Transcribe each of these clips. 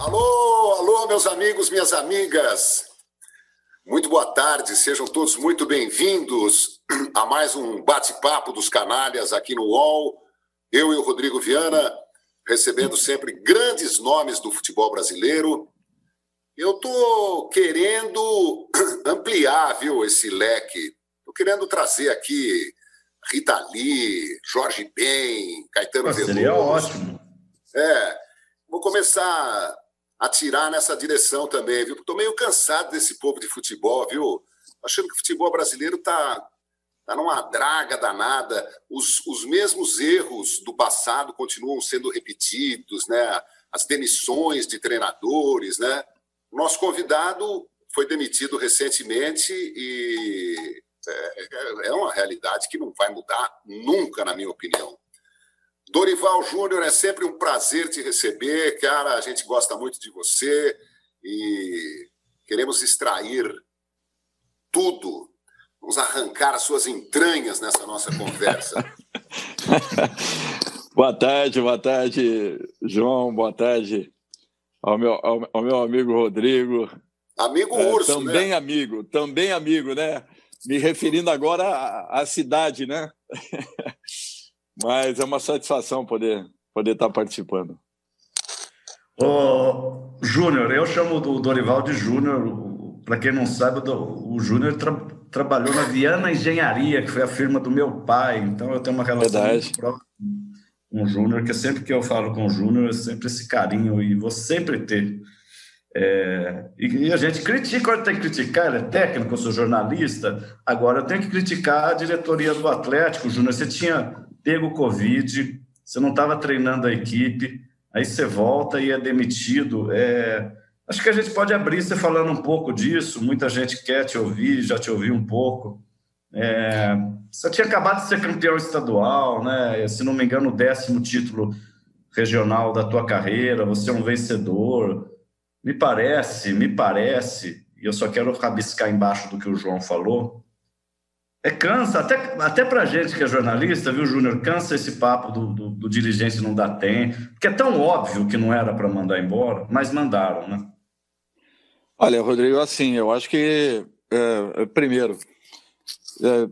Alô, alô, meus amigos, minhas amigas. Muito boa tarde, sejam todos muito bem-vindos a mais um bate-papo dos canalhas aqui no UOL. Eu e o Rodrigo Viana, recebendo sempre grandes nomes do futebol brasileiro. Eu estou querendo ampliar, viu, esse leque. Estou querendo trazer aqui Rita Lee, Jorge Ben, Caetano Veloso. Seria ótimo. É, vou começar atirar nessa direção também, viu? Estou meio cansado desse povo de futebol, viu? Achando que o futebol brasileiro está tá numa draga danada. Os, os mesmos erros do passado continuam sendo repetidos, né? As demissões de treinadores, né? Nosso convidado foi demitido recentemente e é, é uma realidade que não vai mudar nunca, na minha opinião. Dorival Júnior, é sempre um prazer te receber, cara. A gente gosta muito de você e queremos extrair tudo. Vamos arrancar as suas entranhas nessa nossa conversa. boa tarde, boa tarde, João. Boa tarde ao meu, ao, ao meu amigo Rodrigo. Amigo é, Urso, também né? amigo, também amigo, né? Me referindo agora à, à cidade, né? Mas é uma satisfação poder, poder estar participando. Ô, Júnior, eu chamo o Dorival de Júnior. Para quem não sabe, o Júnior tra trabalhou na Viana Engenharia, que foi a firma do meu pai. Então eu tenho uma relação Verdade. muito próxima com o Júnior, que sempre que eu falo com o Júnior, é sempre esse carinho e vou sempre ter. É, e, e, a gente critica, quando tem que criticar, ele é técnico, eu sou jornalista, agora eu tenho que criticar a diretoria do Atlético, Júnior. Você tinha pego Covid, você não estava treinando a equipe, aí você volta e é demitido. É... Acho que a gente pode abrir você falando um pouco disso, muita gente quer te ouvir, já te ouviu um pouco. É... Você tinha acabado de ser campeão estadual, né? se não me engano, o décimo título regional da tua carreira, você é um vencedor. Me parece, me parece, e eu só quero rabiscar embaixo do que o João falou, é cansa, até, até para gente que é jornalista, viu, Júnior? Cansa esse papo do, do, do, dirigente não dá tempo, porque é tão óbvio que não era para mandar embora, mas mandaram, né? Olha, Rodrigo, assim, eu acho que, é, é primeiro, é,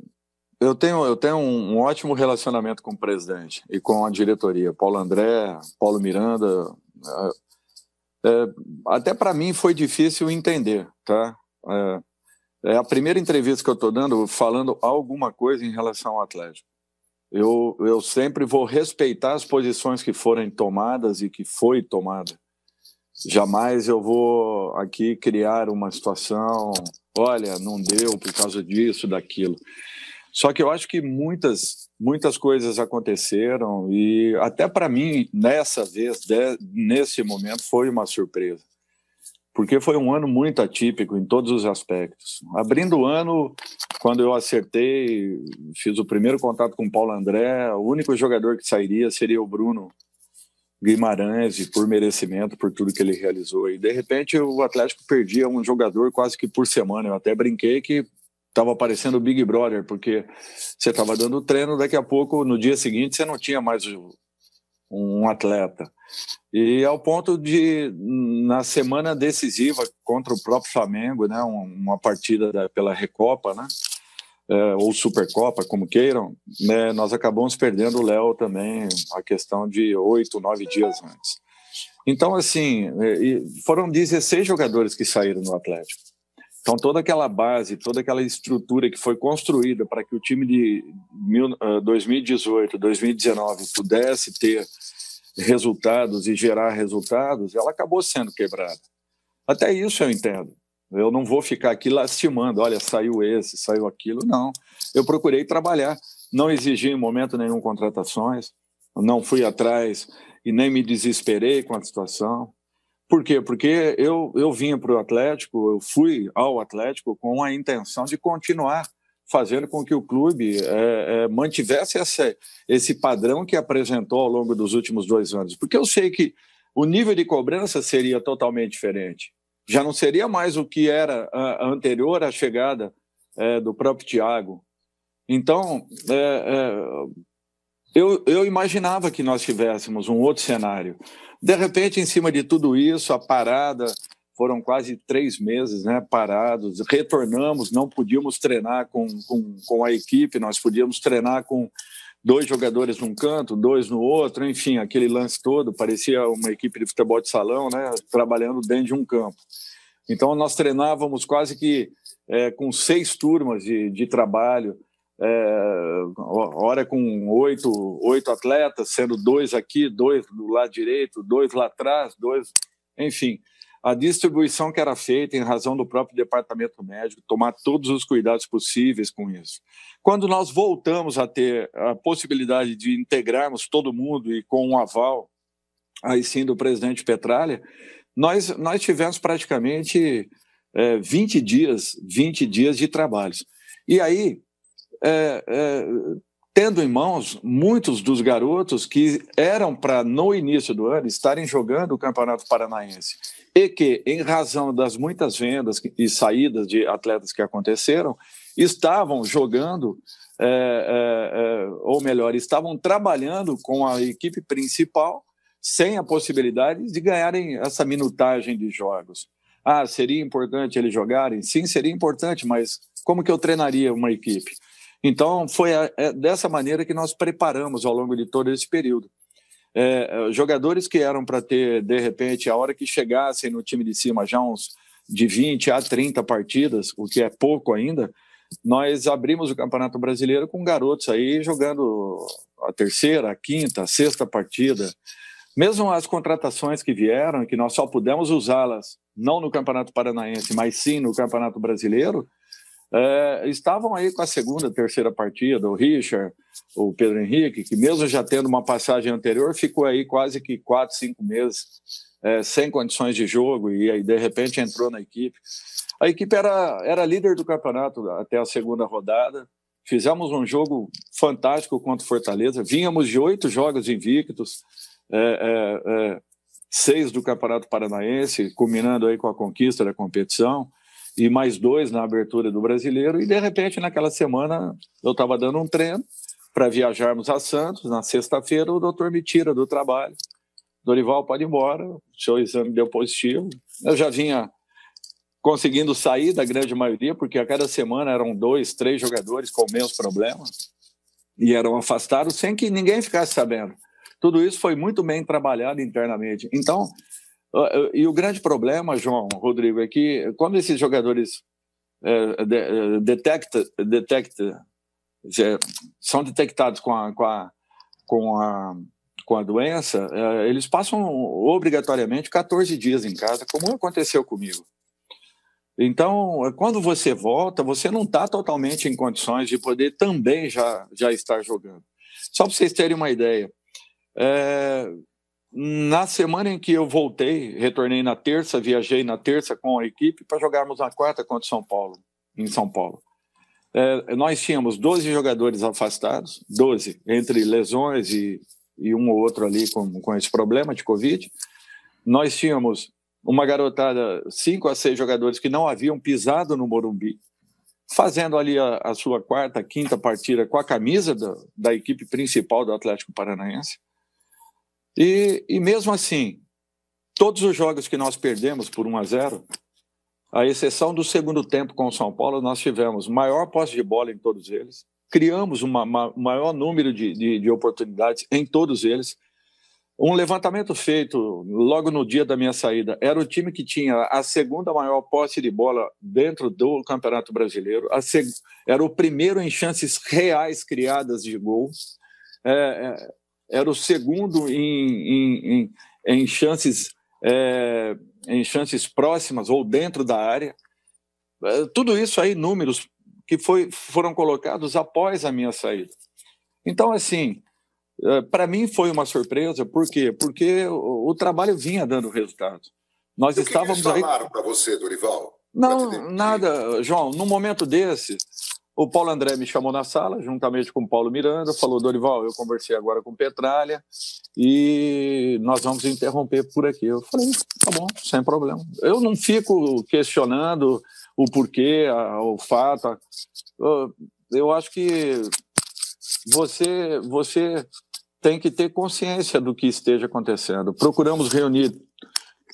eu tenho, eu tenho um, um, ótimo relacionamento com o presidente e com a diretoria, Paulo André, Paulo Miranda. É, é até para mim foi difícil entender, tá? É, a primeira entrevista que eu estou dando falando alguma coisa em relação ao Atlético. Eu, eu sempre vou respeitar as posições que forem tomadas e que foi tomada. Jamais eu vou aqui criar uma situação, olha, não deu por causa disso, daquilo. Só que eu acho que muitas, muitas coisas aconteceram e até para mim, nessa vez, de, nesse momento, foi uma surpresa porque foi um ano muito atípico em todos os aspectos. Abrindo o ano, quando eu acertei, fiz o primeiro contato com o Paulo André, o único jogador que sairia seria o Bruno Guimarães, e por merecimento, por tudo que ele realizou. E de repente o Atlético perdia um jogador quase que por semana. Eu até brinquei que estava parecendo o Big Brother, porque você estava dando treino, daqui a pouco, no dia seguinte, você não tinha mais um atleta. E ao ponto de, na semana decisiva contra o próprio Flamengo, né, uma partida da, pela Recopa, né, é, ou Supercopa, como queiram, né, nós acabamos perdendo o Léo também, a questão de oito, nove dias antes. Então, assim, é, foram 16 jogadores que saíram do Atlético. Então, toda aquela base, toda aquela estrutura que foi construída para que o time de 2018, 2019 ah, pudesse ter resultados e gerar resultados, ela acabou sendo quebrada. Até isso eu entendo. Eu não vou ficar aqui lastimando, olha, saiu esse, saiu aquilo. Não. Eu procurei trabalhar. Não exigi em momento nenhum contratações, não fui atrás e nem me desesperei com a situação. Por quê? Porque eu, eu vinha para o Atlético, eu fui ao Atlético com a intenção de continuar fazendo com que o clube é, é, mantivesse essa, esse padrão que apresentou ao longo dos últimos dois anos. Porque eu sei que o nível de cobrança seria totalmente diferente. Já não seria mais o que era a, a anterior à chegada é, do próprio Thiago. Então, é, é, eu, eu imaginava que nós tivéssemos um outro cenário. De repente, em cima de tudo isso, a parada foram quase três meses né, parados, retornamos, não podíamos treinar com, com, com a equipe, nós podíamos treinar com dois jogadores num canto, dois no outro, enfim, aquele lance todo, parecia uma equipe de futebol de salão, né, trabalhando dentro de um campo. Então, nós treinávamos quase que é, com seis turmas de, de trabalho, é, hora com oito, oito atletas, sendo dois aqui, dois do lado direito, dois lá atrás, dois, enfim a distribuição que era feita em razão do próprio departamento médico, tomar todos os cuidados possíveis com isso. Quando nós voltamos a ter a possibilidade de integrarmos todo mundo e com um aval, aí sim, do presidente Petralha, nós, nós tivemos praticamente é, 20 dias, 20 dias de trabalhos. E aí, é, é, tendo em mãos muitos dos garotos que eram para, no início do ano, estarem jogando o Campeonato Paranaense e que, em razão das muitas vendas e saídas de atletas que aconteceram, estavam jogando, é, é, é, ou melhor, estavam trabalhando com a equipe principal sem a possibilidade de ganharem essa minutagem de jogos. Ah, seria importante eles jogarem? Sim, seria importante, mas como que eu treinaria uma equipe? Então, foi a, é dessa maneira que nós preparamos ao longo de todo esse período é, jogadores que eram para ter, de repente, a hora que chegassem no time de cima, já uns de 20 a 30 partidas, o que é pouco ainda, nós abrimos o Campeonato Brasileiro com garotos aí jogando a terceira, a quinta, a sexta partida. Mesmo as contratações que vieram, que nós só pudemos usá-las não no Campeonato Paranaense, mas sim no Campeonato Brasileiro, é, estavam aí com a segunda, terceira partida, o Richard, o Pedro Henrique, que mesmo já tendo uma passagem anterior, ficou aí quase que quatro, cinco meses é, sem condições de jogo e aí de repente entrou na equipe. A equipe era, era líder do campeonato até a segunda rodada. Fizemos um jogo fantástico contra o Fortaleza. Vínhamos de oito jogos invictos, é, é, é seis do Campeonato Paranaense, culminando aí com a conquista da competição e mais dois na abertura do brasileiro. E de repente, naquela semana, eu estava dando um treino para viajarmos a Santos. Na sexta-feira, o doutor me tira do trabalho. Dorival, pode ir embora. Seu exame deu positivo. Eu já vinha conseguindo sair da grande maioria, porque a cada semana eram dois, três jogadores com o mesmo problema e eram afastados sem que ninguém ficasse sabendo. Tudo isso foi muito bem trabalhado internamente. Então, e o grande problema, João, Rodrigo, é que quando esses jogadores é, de, é, detecta, detecta, são detectados com a, com a, com a, com a doença, é, eles passam obrigatoriamente 14 dias em casa, como aconteceu comigo. Então, quando você volta, você não está totalmente em condições de poder também já, já estar jogando. Só para vocês terem uma ideia, é, na semana em que eu voltei, retornei na terça, viajei na terça com a equipe para jogarmos na quarta contra São Paulo, em São Paulo. É, nós tínhamos 12 jogadores afastados, 12, entre lesões e, e um ou outro ali com, com esse problema de Covid. Nós tínhamos uma garotada, cinco a seis jogadores que não haviam pisado no Morumbi, fazendo ali a, a sua quarta, quinta partida com a camisa da, da equipe principal do Atlético Paranaense. E, e mesmo assim, todos os jogos que nós perdemos por 1 a 0, à exceção do segundo tempo com o São Paulo, nós tivemos maior posse de bola em todos eles, criamos um maior número de, de, de oportunidades em todos eles. Um levantamento feito logo no dia da minha saída era o time que tinha a segunda maior posse de bola dentro do Campeonato Brasileiro, era o primeiro em chances reais criadas de gol. É, é, era o segundo em, em, em, em chances é, em chances próximas ou dentro da área. É, tudo isso aí, números que foi, foram colocados após a minha saída. Então, assim, é, para mim foi uma surpresa, por quê? Porque o, o trabalho vinha dando resultado. Nós e estávamos que eles falaram aí... para você, Dorival? Não, nada, João. No momento desse, o Paulo André me chamou na sala, juntamente com o Paulo Miranda, falou: Dorival, eu conversei agora com Petralha e nós vamos interromper por aqui. Eu falei: tá bom, sem problema. Eu não fico questionando o porquê, o fato. Eu acho que você, você tem que ter consciência do que esteja acontecendo. Procuramos reunir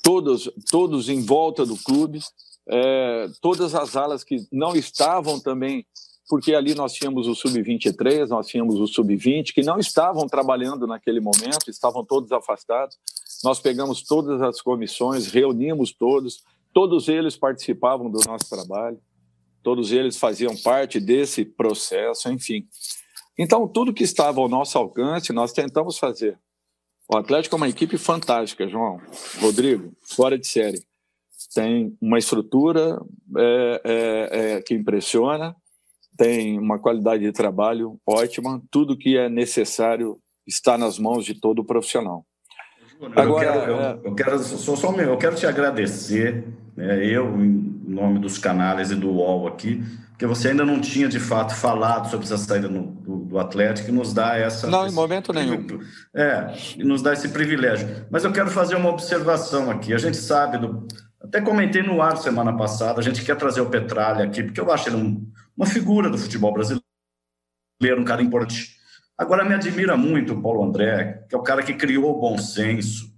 todos, todos em volta do clube, é, todas as alas que não estavam também, porque ali nós tínhamos o sub-23, nós tínhamos o sub-20, que não estavam trabalhando naquele momento, estavam todos afastados. Nós pegamos todas as comissões, reunimos todos, todos eles participavam do nosso trabalho, todos eles faziam parte desse processo, enfim. Então, tudo que estava ao nosso alcance, nós tentamos fazer. O Atlético é uma equipe fantástica, João. Rodrigo, fora de série. Tem uma estrutura é, é, é, que impressiona, tem uma qualidade de trabalho ótima, tudo que é necessário está nas mãos de todo profissional. Agora, eu quero, eu, é- eu quero, só, só, eu quero te agradecer, né, eu, em nome dos canais e do UOL aqui, porque você ainda não tinha de fato falado sobre essa saída no, do, do, Atlético e nos dá essa. Não, esse, em momento nenhum. É, e nos dá esse privilégio. Mas eu quero fazer uma observação aqui. A gente sabe, do, até comentei no ar semana passada, a gente quer trazer o Petralha aqui, porque eu acho ele um, uma figura do futebol brasileiro, um cara importante. Agora, me admira muito o Paulo André, que é o cara que criou o bom senso.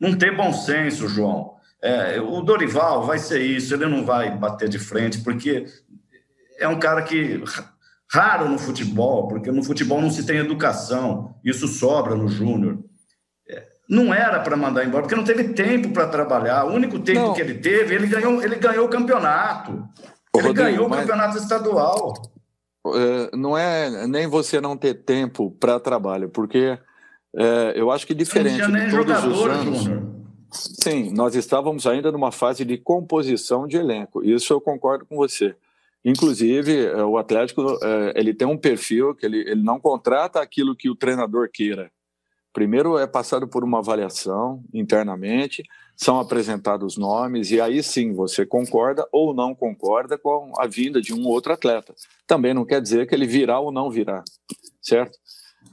Não tem bom senso, João. É, o Dorival vai ser isso, ele não vai bater de frente, porque é um cara que raro no futebol, porque no futebol não se tem educação, isso sobra no Júnior. É, não era para mandar embora, porque não teve tempo para trabalhar. O único tempo não. que ele teve, ele ganhou, ele ganhou o campeonato. Ele Rodrigo, ganhou mas... o campeonato estadual. É, não é nem você não ter tempo para trabalho, porque é, eu acho que diferente de todos jogador, os anos. Júnior. Sim, nós estávamos ainda numa fase de composição de elenco. Isso eu concordo com você. Inclusive, é, o Atlético é, ele tem um perfil que ele, ele não contrata aquilo que o treinador queira. Primeiro é passado por uma avaliação internamente, são apresentados nomes, e aí sim você concorda ou não concorda com a vinda de um outro atleta. Também não quer dizer que ele virá ou não virá, certo?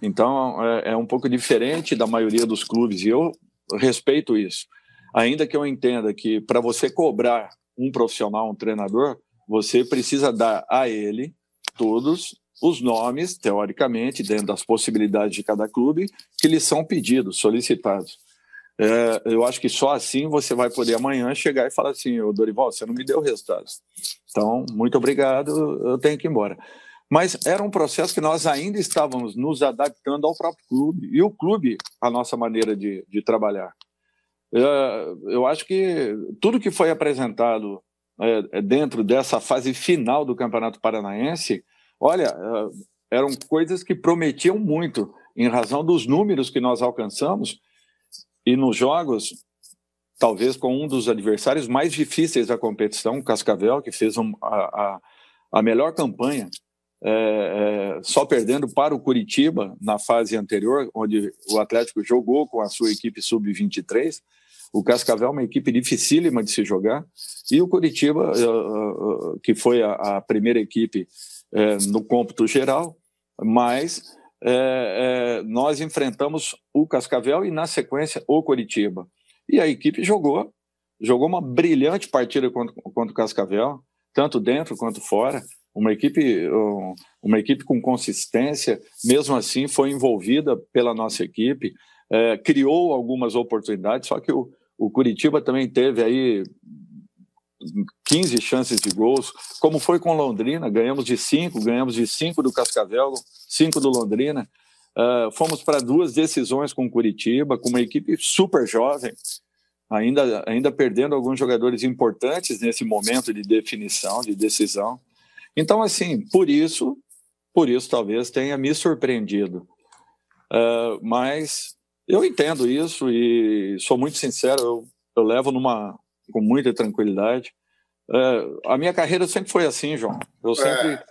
Então é, é um pouco diferente da maioria dos clubes, e eu respeito isso. Ainda que eu entenda que para você cobrar um profissional, um treinador, você precisa dar a ele todos os nomes, teoricamente, dentro das possibilidades de cada clube, que lhe são pedidos, solicitados. É, eu acho que só assim você vai poder amanhã chegar e falar assim: Ô Dorival, você não me deu resultados. Então, muito obrigado, eu tenho que ir embora. Mas era um processo que nós ainda estávamos nos adaptando ao próprio clube, e o clube, a nossa maneira de, de trabalhar. É, eu acho que tudo que foi apresentado é, é, dentro dessa fase final do Campeonato Paranaense, olha, é, eram coisas que prometiam muito em razão dos números que nós alcançamos e nos jogos, talvez com um dos adversários mais difíceis da competição, o Cascavel, que fez um, a, a, a, melhor campanha, é, é, só perdendo para o Curitiba na fase anterior, onde o Atlético jogou com a sua equipe sub-23. O Cascavel é uma equipe dificílima de se jogar. E o Curitiba, eh, eh, que foi a, primeira equipe no cômputo geral, mas nós enfrentamos o Cascavel e, na sequência, o Curitiba. E a equipe jogou, jogou uma brilhante partida contra, contra o Cascavel, tanto dentro quanto fora. Uma equipe, uma equipe com consistência, mesmo assim, foi envolvida pela nossa equipe, criou algumas oportunidades, só que o, o Curitiba também teve aí 15 chances de gols, como foi com Londrina, ganhamos de 5, ganhamos de 5 do Cascavel, 5 do Londrina. Uh, fomos para duas decisões com Curitiba, com uma equipe super jovem, ainda, ainda perdendo alguns jogadores importantes nesse momento de definição, de decisão. Então, assim, por isso, por isso talvez tenha me surpreendido. Uh, mas eu entendo isso e sou muito sincero, eu, eu levo numa com muita tranquilidade. É, a minha carreira sempre foi assim, João. Eu sempre é.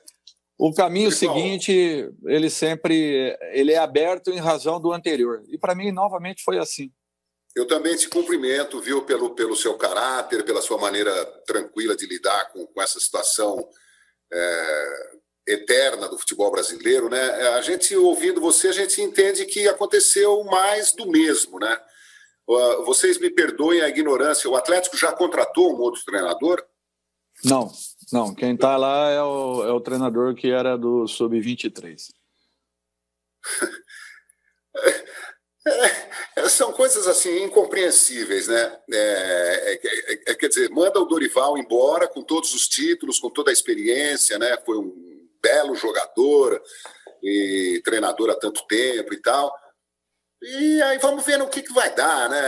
o caminho seguinte, ele sempre ele é aberto em razão do anterior. E para mim novamente foi assim. Eu também te cumprimento, viu, pelo, pelo seu caráter, pela sua maneira tranquila de lidar com, com essa situação é, eterna do futebol brasileiro, né? É, a gente ouvindo você, a gente entende que aconteceu mais do mesmo, né? Vocês me perdoem a ignorância. O Atlético já contratou um outro treinador? Não, não. Quem está lá é o, é o treinador que era do sub-23. são coisas assim incompreensíveis, né? É, é, é, quer dizer, manda o Dorival embora com todos os títulos, com toda a experiência, né? Foi um belo jogador e treinador há tanto tempo e tal. E aí vamos ver no que, que vai dar, né?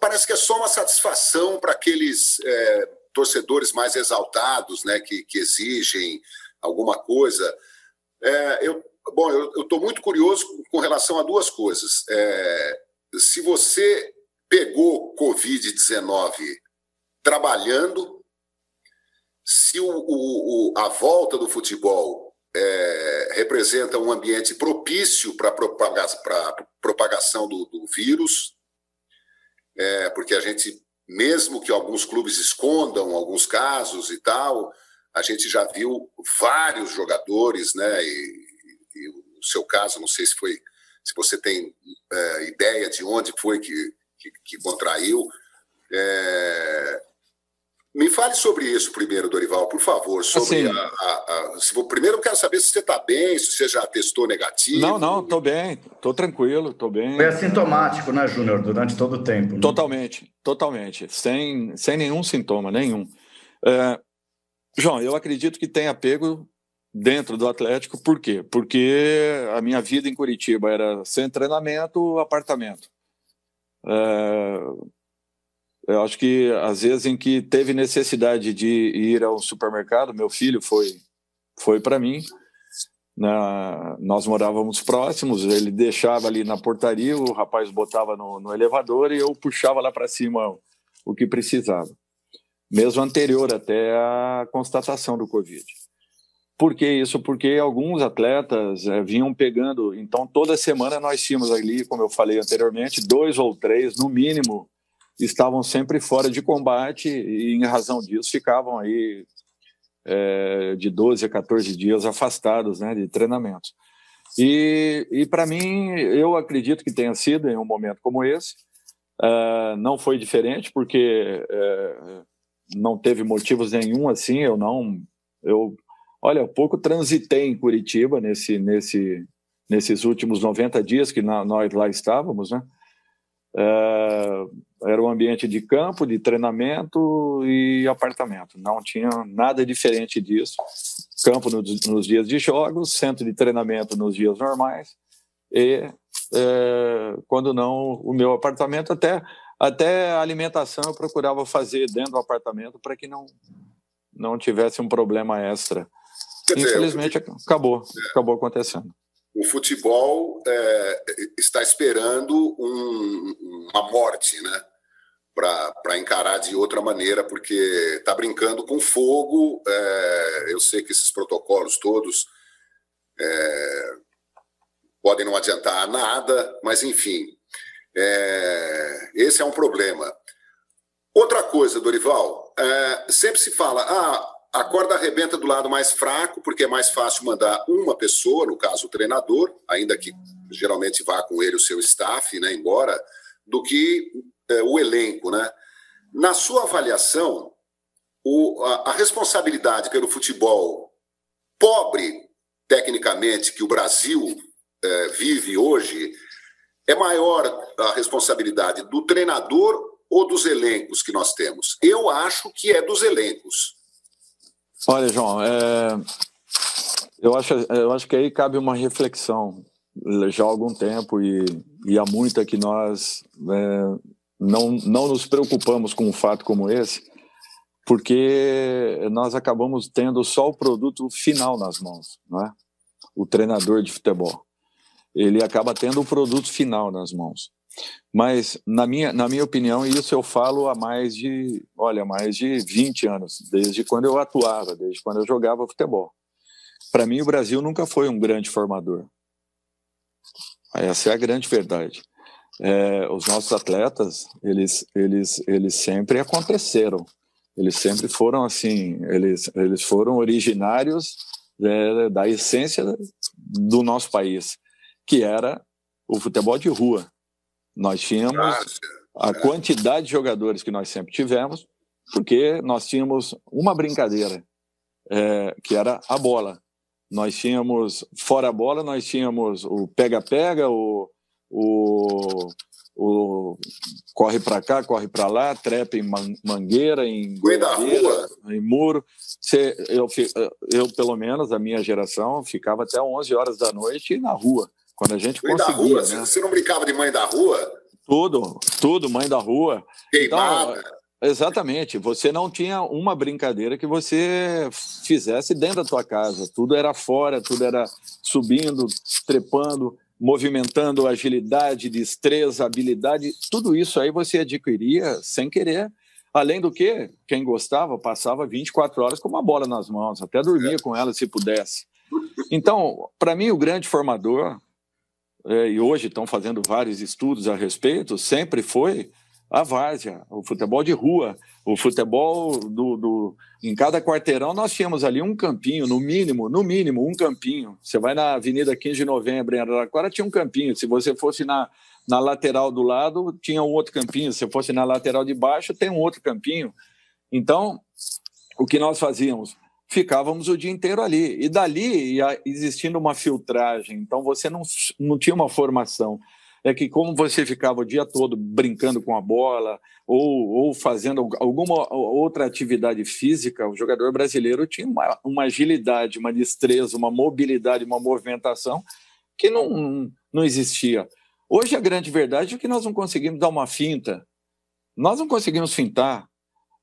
Parece que é só uma satisfação para aqueles é, torcedores mais exaltados, né? Que, que exigem alguma coisa. É, eu, bom, eu estou muito curioso com relação a duas coisas. É, se você pegou Covid-19 trabalhando, se o, o, a volta do futebol é, representa um ambiente propício para a propagação do, do vírus, é, porque a gente, mesmo que alguns clubes escondam alguns casos e tal, a gente já viu vários jogadores, né? E, e o seu caso, não sei se foi se você tem é, ideia de onde foi que, que, que contraiu. É... Me fale sobre isso primeiro, Dorival, por favor. Sobre assim, a, a, a, se, primeiro eu quero saber se você está bem, se você já testou negativo. Não, não, estou bem, estou tranquilo, estou bem. Foi assintomático, né, Júnior, durante todo o tempo? Né? Totalmente, totalmente, sem, sem nenhum sintoma, nenhum. É, João, eu acredito que tenha pego dentro do Atlético, por quê? Porque a minha vida em Curitiba era sem treinamento, apartamento. É, eu acho que às vezes em que teve necessidade de ir ao supermercado, meu filho foi foi para mim. Na, nós morávamos próximos, ele deixava ali na portaria, o rapaz botava no, no elevador e eu puxava lá para cima o, o que precisava, mesmo anterior até a constatação do Covid. Por que isso? Porque alguns atletas é, vinham pegando. Então, toda semana nós tínhamos ali, como eu falei anteriormente, dois ou três, no mínimo, estavam sempre fora de combate e, em razão disso, ficavam aí é, de 12 a 14 dias afastados né, de treinamento. E, e para mim, eu acredito que tenha sido em um momento como esse. Uh, não foi diferente, porque uh, não teve motivos nenhum assim. Eu não. Eu Olha, eu pouco transitei em Curitiba nesse, nesse, nesses últimos 90 dias que na, nós lá estávamos, né? É, era um ambiente de campo, de treinamento e apartamento. Não tinha nada diferente disso. Campo no, nos dias de jogos, centro de treinamento nos dias normais e, é, quando não, o meu apartamento. Até, até a alimentação eu procurava fazer dentro do apartamento para que não, não tivesse um problema extra. Infelizmente acabou, é. acabou acontecendo. O futebol é, está esperando um, uma morte, né? Para encarar de outra maneira, porque está brincando com fogo. É, eu sei que esses protocolos todos é, podem não adiantar nada, mas enfim, é, esse é um problema. Outra coisa, Dorival, é, sempre se fala, ah, a corda arrebenta do lado mais fraco, porque é mais fácil mandar uma pessoa, no caso o treinador, ainda que geralmente vá com ele o seu staff, né, embora, do que é, o elenco. Né? Na sua avaliação, o, a, a responsabilidade pelo futebol pobre, tecnicamente, que o Brasil é, vive hoje, é maior a responsabilidade do treinador ou dos elencos que nós temos? Eu acho que é dos elencos. Olha, João, é... eu, acho, eu acho que aí cabe uma reflexão já há algum tempo e, e há muita que nós é, não, não nos preocupamos com um fato como esse, porque nós acabamos tendo só o produto final nas mãos, não é? o treinador de futebol. Ele acaba tendo o produto final nas mãos. Mas, na minha, na minha opinião, isso eu falo há mais de, olha, mais de 20 anos, desde quando eu atuava, desde quando eu jogava futebol. Para mim, o Brasil nunca foi um grande formador. Essa é a grande verdade. É, os nossos atletas, eles, eles, eles sempre aconteceram. Eles sempre foram assim, eles, eles foram originários é, da essência do nosso país, que era o futebol de rua. Nós tínhamos a quantidade de jogadores que nós sempre tivemos, porque nós tínhamos uma brincadeira, é, que era a bola. Nós tínhamos, fora a bola, nós tínhamos o pega-pega, o, o, o corre para cá, corre para lá, trepa em mangueira, em em muro. Você, eu, eu, pelo menos, a minha geração, ficava até 11 horas da noite na rua, quando a gente mãe conseguia. Né? Você não brincava de mãe da rua? Tudo, tudo, mãe da rua. Queimada. Então, exatamente. Você não tinha uma brincadeira que você fizesse dentro da tua casa. Tudo era fora, tudo era subindo, trepando movimentando agilidade, destreza, habilidade, tudo isso aí você adquiria sem querer. Além do que, quem gostava passava 24 horas com uma bola nas mãos, até dormia com ela se pudesse. Então, para mim, o grande formador, é, e hoje estão fazendo vários estudos a respeito, sempre foi a várzea, o futebol de rua, o futebol do, do, em cada quarteirão nós tínhamos ali um campinho, no mínimo, no mínimo um campinho. Você vai na Avenida 15 de Novembro em Araraquara tinha um campinho. Se você fosse na, na lateral do lado tinha um outro campinho. Se fosse na lateral de baixo tem um outro campinho. Então o que nós fazíamos? Ficávamos o dia inteiro ali e dali ia existindo uma filtragem. Então você não, não tinha uma formação é que como você ficava o dia todo brincando com a bola ou, ou fazendo alguma outra atividade física, o jogador brasileiro tinha uma, uma agilidade, uma destreza, uma mobilidade, uma movimentação que não, não existia. Hoje a grande verdade é que nós não conseguimos dar uma finta, nós não conseguimos fintar.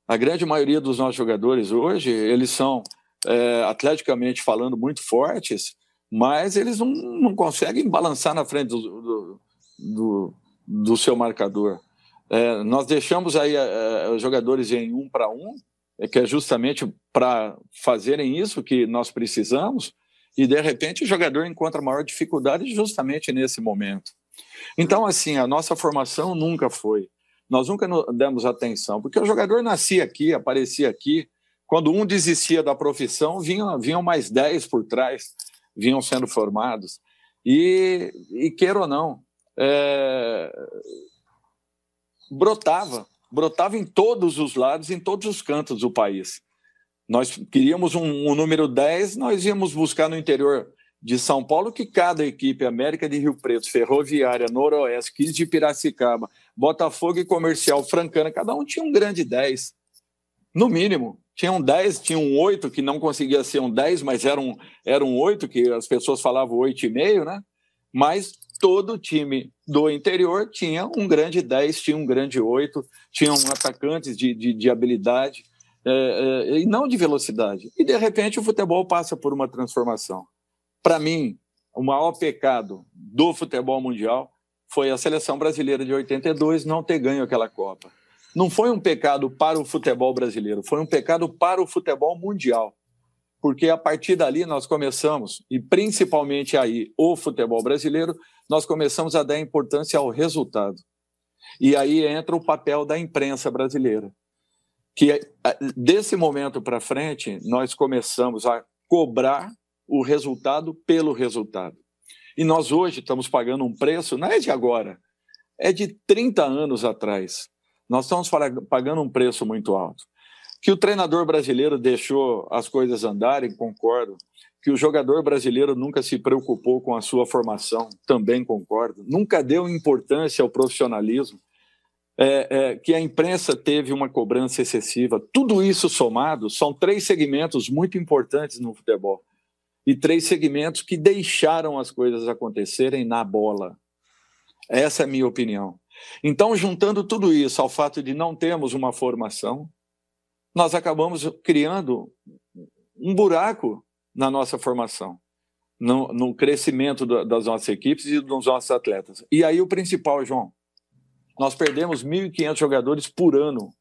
A grande maioria dos nossos jogadores hoje, eles são é, atleticamente falando muito fortes, mas eles não, não conseguem balançar na frente do, do do, do seu marcador. É, nós deixamos aí é, os jogadores em um para um, é, que é justamente para fazerem isso que nós precisamos, e de repente o jogador encontra maior dificuldade justamente nesse momento. Então, assim, a nossa formação nunca foi. Nós nunca demos atenção, porque o jogador nascia aqui, aparecia aqui. Quando um desistia da profissão, vinham, vinham mais dez por trás, vinham sendo formados. E, e queira ou não, é, brotava, brotava em todos os lados, em todos os cantos do país. Nós queríamos um, um número 10, nós íamos buscar no interior de São Paulo que cada equipe, América de Rio Preto, Ferroviária, Noroeste, 15 de Piracicaba, Botafogo e Comercial, Francana, cada um tinha um grande 10. No mínimo. Tinha um 10, tinha um 8 que não conseguia ser um 10, mas era um, era um 8, que as pessoas falavam 8,5, né? Mas todo time do interior tinha um grande 10, tinha um grande 8, tinham atacantes de, de, de habilidade é, é, e não de velocidade. E, de repente, o futebol passa por uma transformação. Para mim, o maior pecado do futebol mundial foi a seleção brasileira de 82 não ter ganho aquela Copa. Não foi um pecado para o futebol brasileiro, foi um pecado para o futebol mundial porque a partir dali nós começamos, e principalmente aí o futebol brasileiro, nós começamos a dar importância ao resultado. E aí entra o papel da imprensa brasileira, que desse momento para frente nós começamos a cobrar o resultado pelo resultado. E nós hoje estamos pagando um preço, não é de agora, é de 30 anos atrás. Nós estamos pagando um preço muito alto. Que o treinador brasileiro deixou as coisas andarem, concordo. Que o jogador brasileiro nunca se preocupou com a sua formação, também concordo. Nunca deu importância ao profissionalismo. É, é, que a imprensa teve uma cobrança excessiva. Tudo isso somado são três segmentos muito importantes no futebol. E três segmentos que deixaram as coisas acontecerem na bola. Essa é a minha opinião. Então, juntando tudo isso ao fato de não termos uma formação, nós acabamos criando um buraco na nossa formação, no, no crescimento do, das nossas equipes e dos nossos atletas. E aí o principal, João, nós perdemos 1.500 jogadores por ano.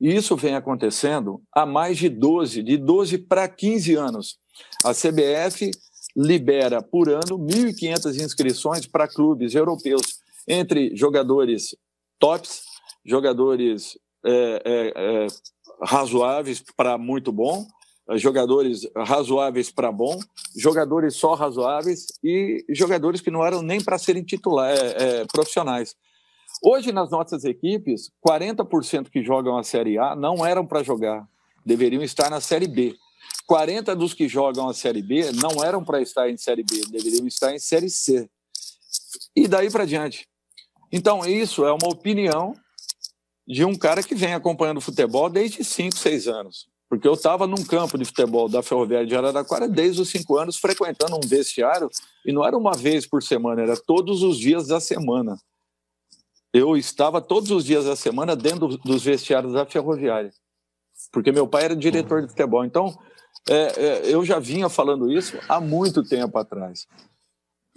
E isso vem acontecendo há mais de 12, de 12 para 15 anos. A CBF libera por ano 1.500 inscrições para clubes europeus, entre jogadores tops, jogadores é, é, é, razoáveis para muito bom, jogadores razoáveis para bom, jogadores só razoáveis e jogadores que não eram nem para serem titular, é, é, profissionais. Hoje, nas nossas equipes, 40% que jogam a Série A não eram para jogar, deveriam estar na Série B. 40 dos que jogam a Série B não eram para estar em Série B, deveriam estar em Série C. E daí para diante. Então, isso é uma opinião de um cara que vem acompanhando futebol desde 5, 6 anos. Porque eu estava num campo de futebol da Ferroviária de Araraquara desde os 5 anos, frequentando um vestiário, e não era uma vez por semana, era todos os dias da semana. Eu estava todos os dias da semana dentro dos vestiários da Ferroviária, porque meu pai era diretor de futebol. Então, é, é, eu já vinha falando isso há muito tempo atrás.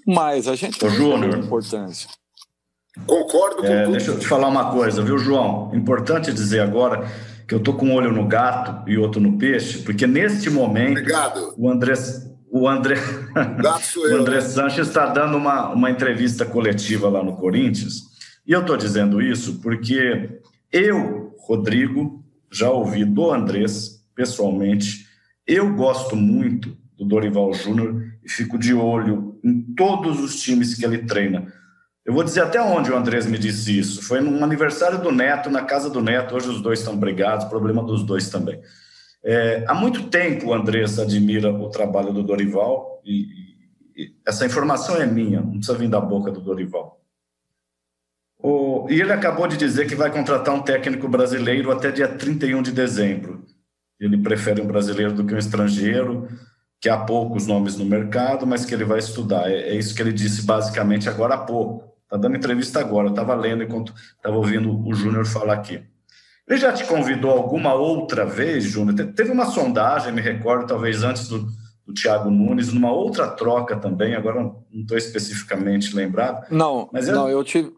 Mas a gente Júnior, importância. Concordo com é, tudo. Deixa eu te falar uma coisa, viu, João? Importante dizer agora que eu tô com um olho no gato e outro no peixe, porque neste momento Obrigado. o André o André, o, André né? Sanches está dando uma, uma entrevista coletiva lá no Corinthians, e eu estou dizendo isso porque eu, Rodrigo, já ouvi do Andrés, pessoalmente, eu gosto muito do Dorival Júnior e fico de olho em todos os times que ele treina. Eu vou dizer até onde o Andrés me disse isso. Foi num aniversário do Neto, na casa do Neto. Hoje os dois estão brigados, problema dos dois também. É, há muito tempo o Andrés admira o trabalho do Dorival e, e, essa informação é minha, não precisa vir da boca do Dorival. O, e ele acabou de dizer que vai contratar um técnico brasileiro até dia 31 de dezembro. Ele prefere um brasileiro do que um estrangeiro que há poucos nomes no mercado, mas que ele vai estudar. É, é isso que ele disse basicamente agora há pouco. Está dando entrevista agora, estava lendo enquanto estava ouvindo o Júnior falar aqui. Ele já te convidou alguma outra vez, Júnior? Teve uma sondagem, me recordo, talvez antes do, do Thiago Nunes, numa outra troca também, agora não estou especificamente lembrado. Não, mas eu... não, eu tive.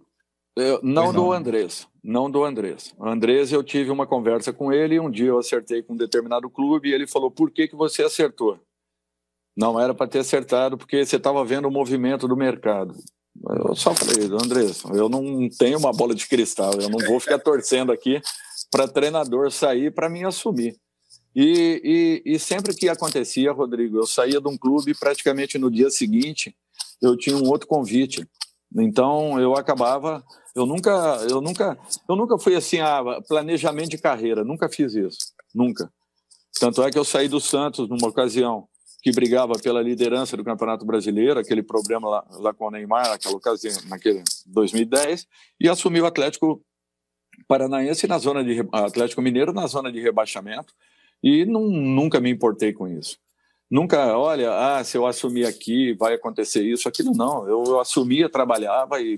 Eu, não, não do Andrés, não do Andrés. O Andrés, eu tive uma conversa com ele, um dia eu acertei com um determinado clube e ele falou: por que, que você acertou? Não era para ter acertado porque você estava vendo o movimento do mercado. Eu só falei, Andrés, eu não tenho uma bola de cristal, eu não vou ficar torcendo aqui para treinador sair para mim assumir. E, e, e, sempre que acontecia, Rodrigo, eu saía de um clube praticamente no dia seguinte eu tinha um outro convite. Então eu acabava, eu nunca, eu nunca, eu nunca fui assim a ah, planejamento de carreira, nunca fiz isso, nunca. Tanto é que eu saí do Santos numa ocasião que brigava pela liderança do Campeonato Brasileiro, aquele problema lá, lá com o Neymar, naquela ocasião, naquele 2010, e assumiu o Atlético Paranaense na zona de Atlético Mineiro na zona de rebaixamento, e não, nunca me importei com isso. Nunca, olha, ah, se eu assumir aqui vai acontecer isso, aquilo não. Eu, eu assumia, trabalhava e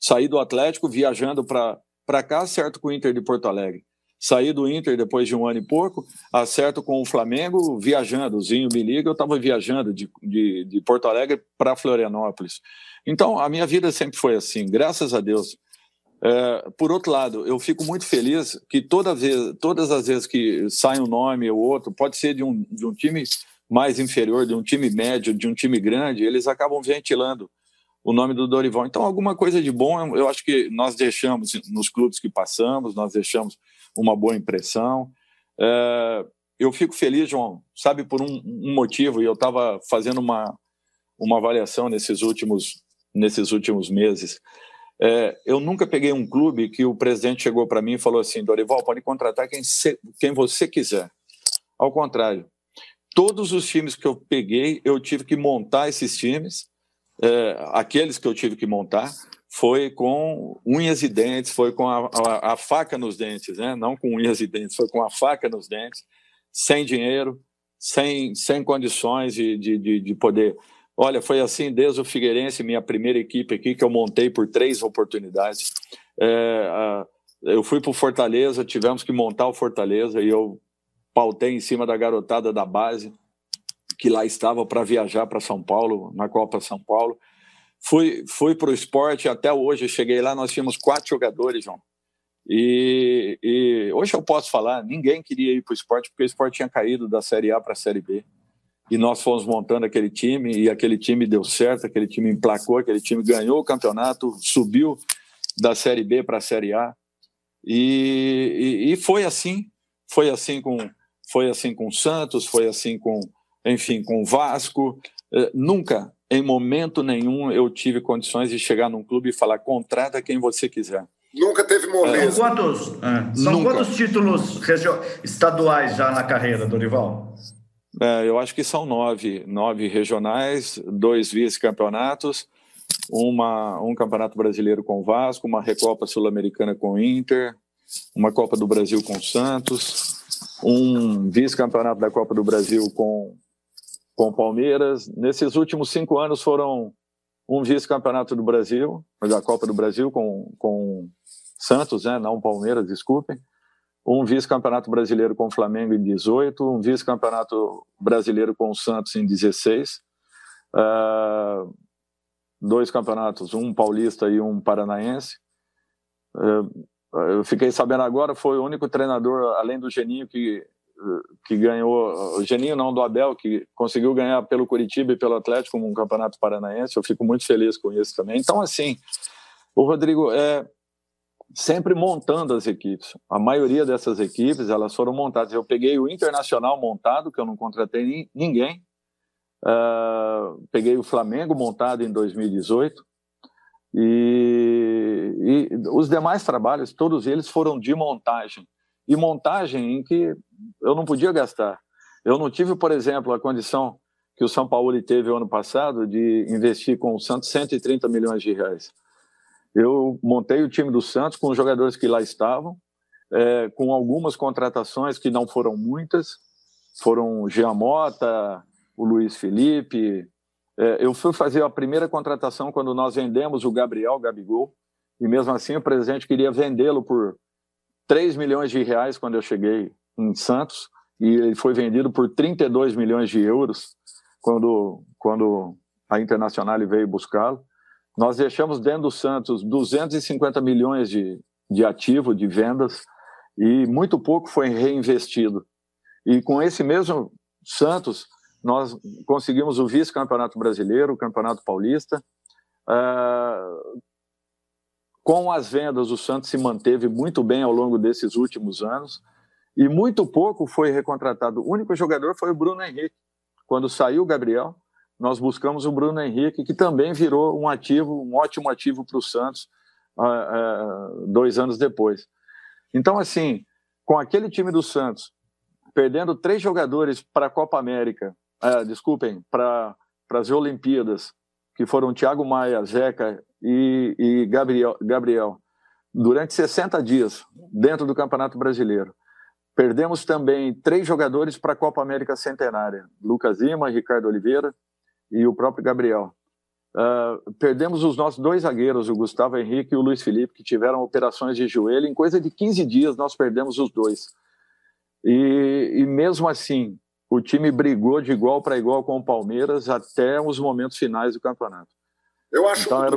saí do Atlético viajando para cá, certo com o Inter de Porto Alegre Saí do Inter depois de um ano e pouco, acerto com o Flamengo, viajando. O Zinho me liga, eu estava viajando de, de, de, Porto Alegre para Florianópolis. Então, a minha vida sempre foi assim, graças a Deus. É, por outro lado, eu fico muito feliz que toda vez, todas as vezes que sai um nome ou outro, pode ser de um, de um time mais inferior, de um time médio, de um time grande, eles acabam ventilando o nome do Dorival. Então, alguma coisa de bom, eu acho que nós deixamos nos clubes que passamos, nós deixamos uma boa impressão. É, eu fico feliz, João, sabe, por um, um motivo, e eu estava fazendo uma, uma avaliação nesses últimos, nesses últimos meses. É, eu nunca peguei um clube que o presidente chegou para mim e falou assim: Dorival, pode contratar quem, se, quem você quiser. Ao contrário, todos os times que eu peguei, eu tive que montar esses times, é, aqueles que eu tive que montar, foi com unhas e dentes, foi com a, a, a, faca nos dentes, né? não com unhas e dentes, foi com a faca nos dentes, sem dinheiro, sem, sem condições de, de, de, de poder. Olha, foi assim desde o Figueirense, minha primeira equipe aqui, que eu montei por três oportunidades. É, a, eu fui para o Fortaleza, tivemos que montar o Fortaleza e eu pautei em cima da garotada da base, que lá estava para viajar para São Paulo, na Copa São Paulo. Fui, fui para o esporte, até hoje cheguei lá, nós tínhamos quatro jogadores, João. E, e hoje eu posso falar, ninguém queria ir para o esporte, porque o esporte tinha caído da Série A para a Série B. E nós fomos montando aquele time, e aquele time deu certo, aquele time emplacou, aquele time ganhou o campeonato, subiu da Série B para a Série A. E, e, e, foi assim, foi assim com foi assim com Santos, foi assim com, enfim, com Vasco. Uh, nunca em momento nenhum eu tive condições de chegar num clube e falar contrata quem você quiser. Nunca teve moleza. São quantos, é, são quantos títulos estaduais já na carreira, Dorival? É, eu acho que são nove, nove regionais, dois vice-campeonatos, uma, um Campeonato Brasileiro com o Vasco, uma Recopa Sul-Americana com o Inter, uma Copa do Brasil com o Santos, um vice-campeonato da Copa do Brasil com com o Palmeiras. Nesses últimos cinco anos foram um vice-campeonato do Brasil, da Copa do Brasil com, com Santos, né? não Palmeiras, desculpem. Um vice-campeonato brasileiro com o Flamengo em 18, um vice-campeonato brasileiro com o Santos em 16. Uh, ah, dois campeonatos, um paulista e um paranaense. Uh, eu fiquei sabendo agora, foi o único treinador, além do Geninho, que que ganhou, o Geninho não, do Abel, que conseguiu ganhar pelo Curitiba e pelo Atlético um campeonato paranaense, eu fico muito feliz com isso também. Então, assim, o Rodrigo é sempre montando as equipes. A maioria dessas equipes, elas foram montadas. Eu peguei o Internacional montado, que eu não contratei ninguém, uh, peguei o Flamengo montado em 2018, e, e os demais trabalhos, todos eles foram de montagem e montagem em que eu não podia gastar. Eu não tive, por exemplo, a condição que o São Paulo teve ano passado de investir com o Santos 130 milhões de reais. Eu montei o time do Santos com os jogadores que lá estavam, é, com algumas contratações que não foram muitas, foram o Jean Mota, o Luiz Felipe. É, eu fui fazer a primeira contratação quando nós vendemos o Gabriel Gabigol, e mesmo assim o presidente queria vendê-lo por 3 milhões de reais quando eu cheguei em Santos e ele foi vendido por 32 milhões de euros quando, quando a Internacional veio buscá-lo. Nós deixamos dentro do Santos 250 milhões de, de ativo, de vendas, e muito pouco foi reinvestido. E com esse mesmo Santos, nós conseguimos o vice-campeonato brasileiro, o campeonato paulista, uh, com as vendas, o Santos se manteve muito bem ao longo desses últimos anos e muito pouco foi recontratado. O único jogador foi o Bruno Henrique. Quando saiu o Gabriel, nós buscamos o Bruno Henrique, que também virou um ativo, um ótimo ativo para o Santos uh, uh, dois anos depois. Então, assim, com aquele time do Santos perdendo três jogadores para a Copa América, uh, desculpem, para as Olimpíadas, que foram Thiago Maia, Zeca e, e Gabriel, Gabriel, durante 60 dias, dentro do Campeonato Brasileiro. Perdemos também três jogadores para a Copa América Centenária: Lucas Lima, Ricardo Oliveira e o próprio Gabriel. Uh, perdemos os nossos dois zagueiros, o Gustavo Henrique e o Luiz Felipe, que tiveram operações de joelho. Em coisa de 15 dias, nós perdemos os dois. E, e mesmo assim, o time brigou de igual para igual com o Palmeiras até os momentos finais do campeonato. Eu acho, então, era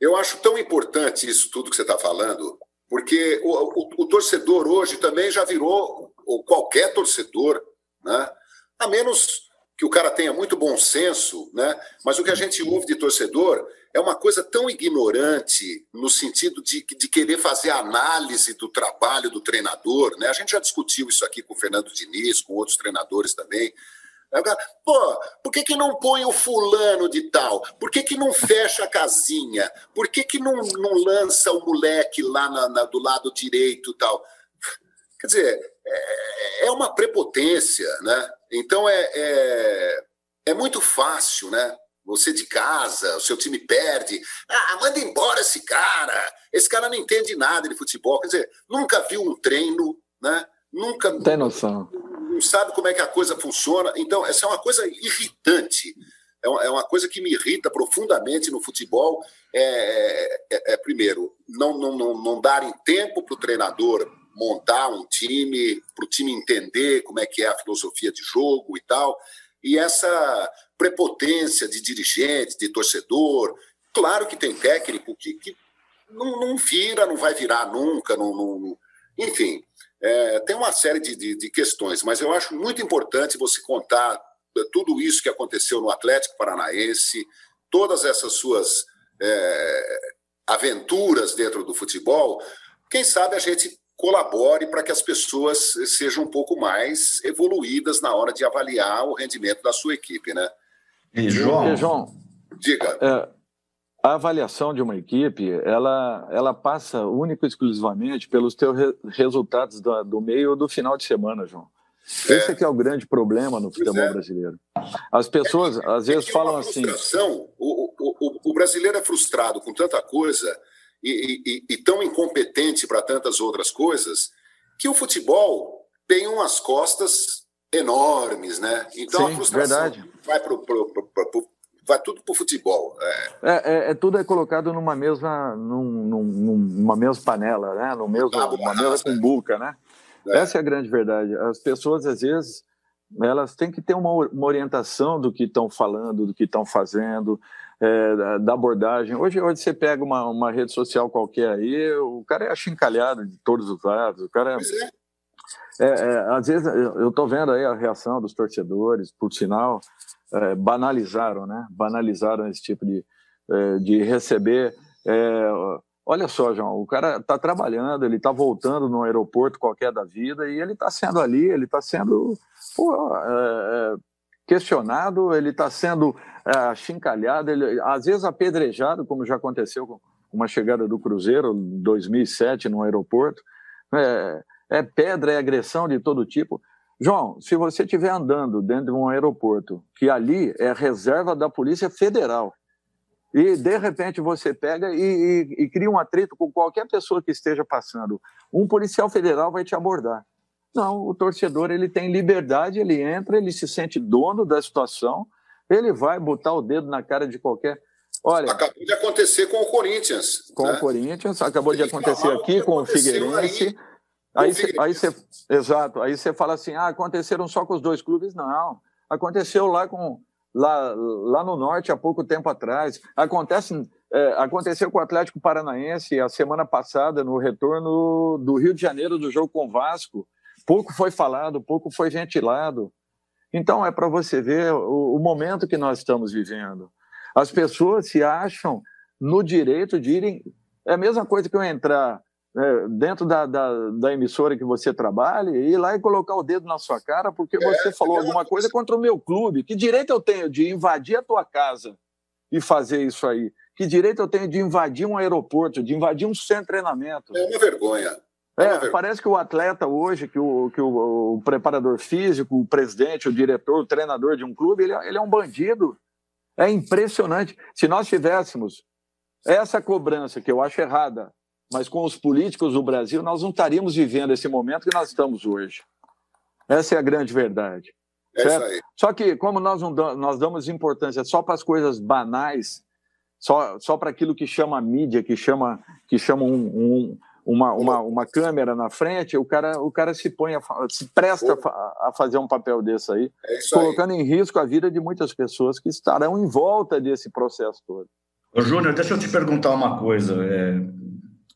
eu acho tão importante isso tudo que você está falando, porque o, o, o, torcedor hoje também já virou, ou qualquer torcedor, né? a menos que o cara tenha muito bom senso, né? mas o que a gente ouve de torcedor é uma coisa tão ignorante no sentido de, de querer fazer análise do trabalho do treinador. Né? A gente já discutiu isso aqui com o Fernando Diniz, com outros treinadores também. Pô, por que, que não põe o fulano de tal? Por que, que não fecha a casinha? Por que, que não, não lança o moleque lá na, na, do lado direito tal? Quer dizer, é, é uma prepotência, né? Então é, é, é muito fácil, né? Você de casa, o seu time perde. Ah, manda embora esse cara. Esse cara não entende nada de futebol. Quer dizer, nunca viu um treino, né? Nunca. Tem noção. Não sabe como é que a coisa funciona. Então, essa é uma coisa irritante. É uma, é uma coisa que me irrita profundamente no futebol. É, é, é primeiro, não, não, não, não darem tempo para o treinador montar um time, para o time entender como é que é a filosofia de jogo e tal. E essa prepotência de dirigente, de torcedor. Claro que tem técnico que, que não, não, vira, não vai virar nunca, não, não enfim, é, tem uma série de, de, de, questões, mas eu acho muito importante você contar tudo isso que aconteceu no Atlético Paranaense, todas essas suas é, aventuras dentro do futebol. Quem sabe a gente colabore para que as pessoas sejam um pouco mais evoluídas na hora de avaliar o rendimento da sua equipe, né? E João, e João diga. É, a avaliação de uma equipe, ela, ela passa único e exclusivamente pelos teus re, resultados do, do meio ou do final de semana, João. É. Esse é que é o grande problema no futebol é. brasileiro. As pessoas, é, às vezes, falam assim... O, o, o, brasileiro é frustrado com tanta coisa e, e, e tão incompetente para tantas outras coisas que o futebol tem umas costas enormes, né? Então Sim, a frustração verdade. vai para vai tudo para o futebol. É. É, é, é. tudo é colocado numa mesma, num, num, numa mesma panela, né? No mesmo, ah, uma mesma cumbuca, né? É. Essa é a grande verdade. As pessoas, às vezes, elas têm que ter uma, uma orientação do que estão falando, do que estão fazendo, é, da abordagem. Hoje, hoje você pega uma, uma rede social qualquer aí, o cara é achincalhado de todos os lados, o cara é... É, é, às vezes eu estou vendo aí a reação dos torcedores, por sinal, é, banalizaram, né? Banalizaram esse tipo de, é, de receber. É, olha só, João, o cara está trabalhando, ele está voltando no aeroporto qualquer da vida e ele está sendo ali, ele está sendo pô, é, questionado, ele está sendo achincalhado, ele, às vezes apedrejado, como já aconteceu com uma chegada do Cruzeiro em 2007 no aeroporto. É, é pedra, é agressão de todo tipo. João, se você estiver andando dentro de um aeroporto, que ali é reserva da Polícia Federal, e de repente você pega e, e, e, cria um atrito com qualquer pessoa que esteja passando, um policial federal vai te abordar. Não, o torcedor ele tem liberdade, ele entra, ele se sente dono da situação, ele vai botar o dedo na cara de qualquer. Olha, acabou de acontecer com o Corinthians. Com né? o Corinthians, acabou de acontecer aqui com o Figueirense. Aí Aí você, aí você, exato, aí você fala assim, ah, aconteceram só com os dois clubes? Não, aconteceu lá com lá, lá no norte há pouco tempo atrás. Acontece, é, aconteceu com o Atlético Paranaense a semana passada no retorno do Rio de Janeiro do jogo com o Vasco. Pouco foi falado, pouco foi ventilado. Então é para você ver o, o momento que nós estamos vivendo. As pessoas se acham no direito de irem. É a mesma coisa que eu entrar né, dentro da, da, da, emissora que você trabalha e ir lá e colocar o dedo na sua cara porque é, você falou é alguma coisa contra o meu clube. Que direito eu tenho de invadir a tua casa e fazer isso aí? Que direito eu tenho de invadir um aeroporto, de invadir um centro de treinamento? É uma vergonha. É, é parece que o atleta hoje, que, o, que o, o, preparador físico, o presidente, o diretor, o treinador de um clube, ele, é, ele é um bandido. É impressionante. Se nós tivéssemos essa cobrança, que eu acho errada, mas com os políticos do Brasil, nós não estaríamos vivendo esse momento que nós estamos hoje. Essa é a grande verdade. É certo? Só que, como nós, não damos, nós damos importância só para as coisas banais, só, só para aquilo que chama mídia, que chama, que chama um, um, uma, uma, uma câmera na frente, o cara, o cara se põe, a, se presta a, a fazer um papel desse aí, é colocando aí. em risco a vida de muitas pessoas que estarão em volta desse processo todo. Ô, Júnior, deixa eu te perguntar uma coisa. É,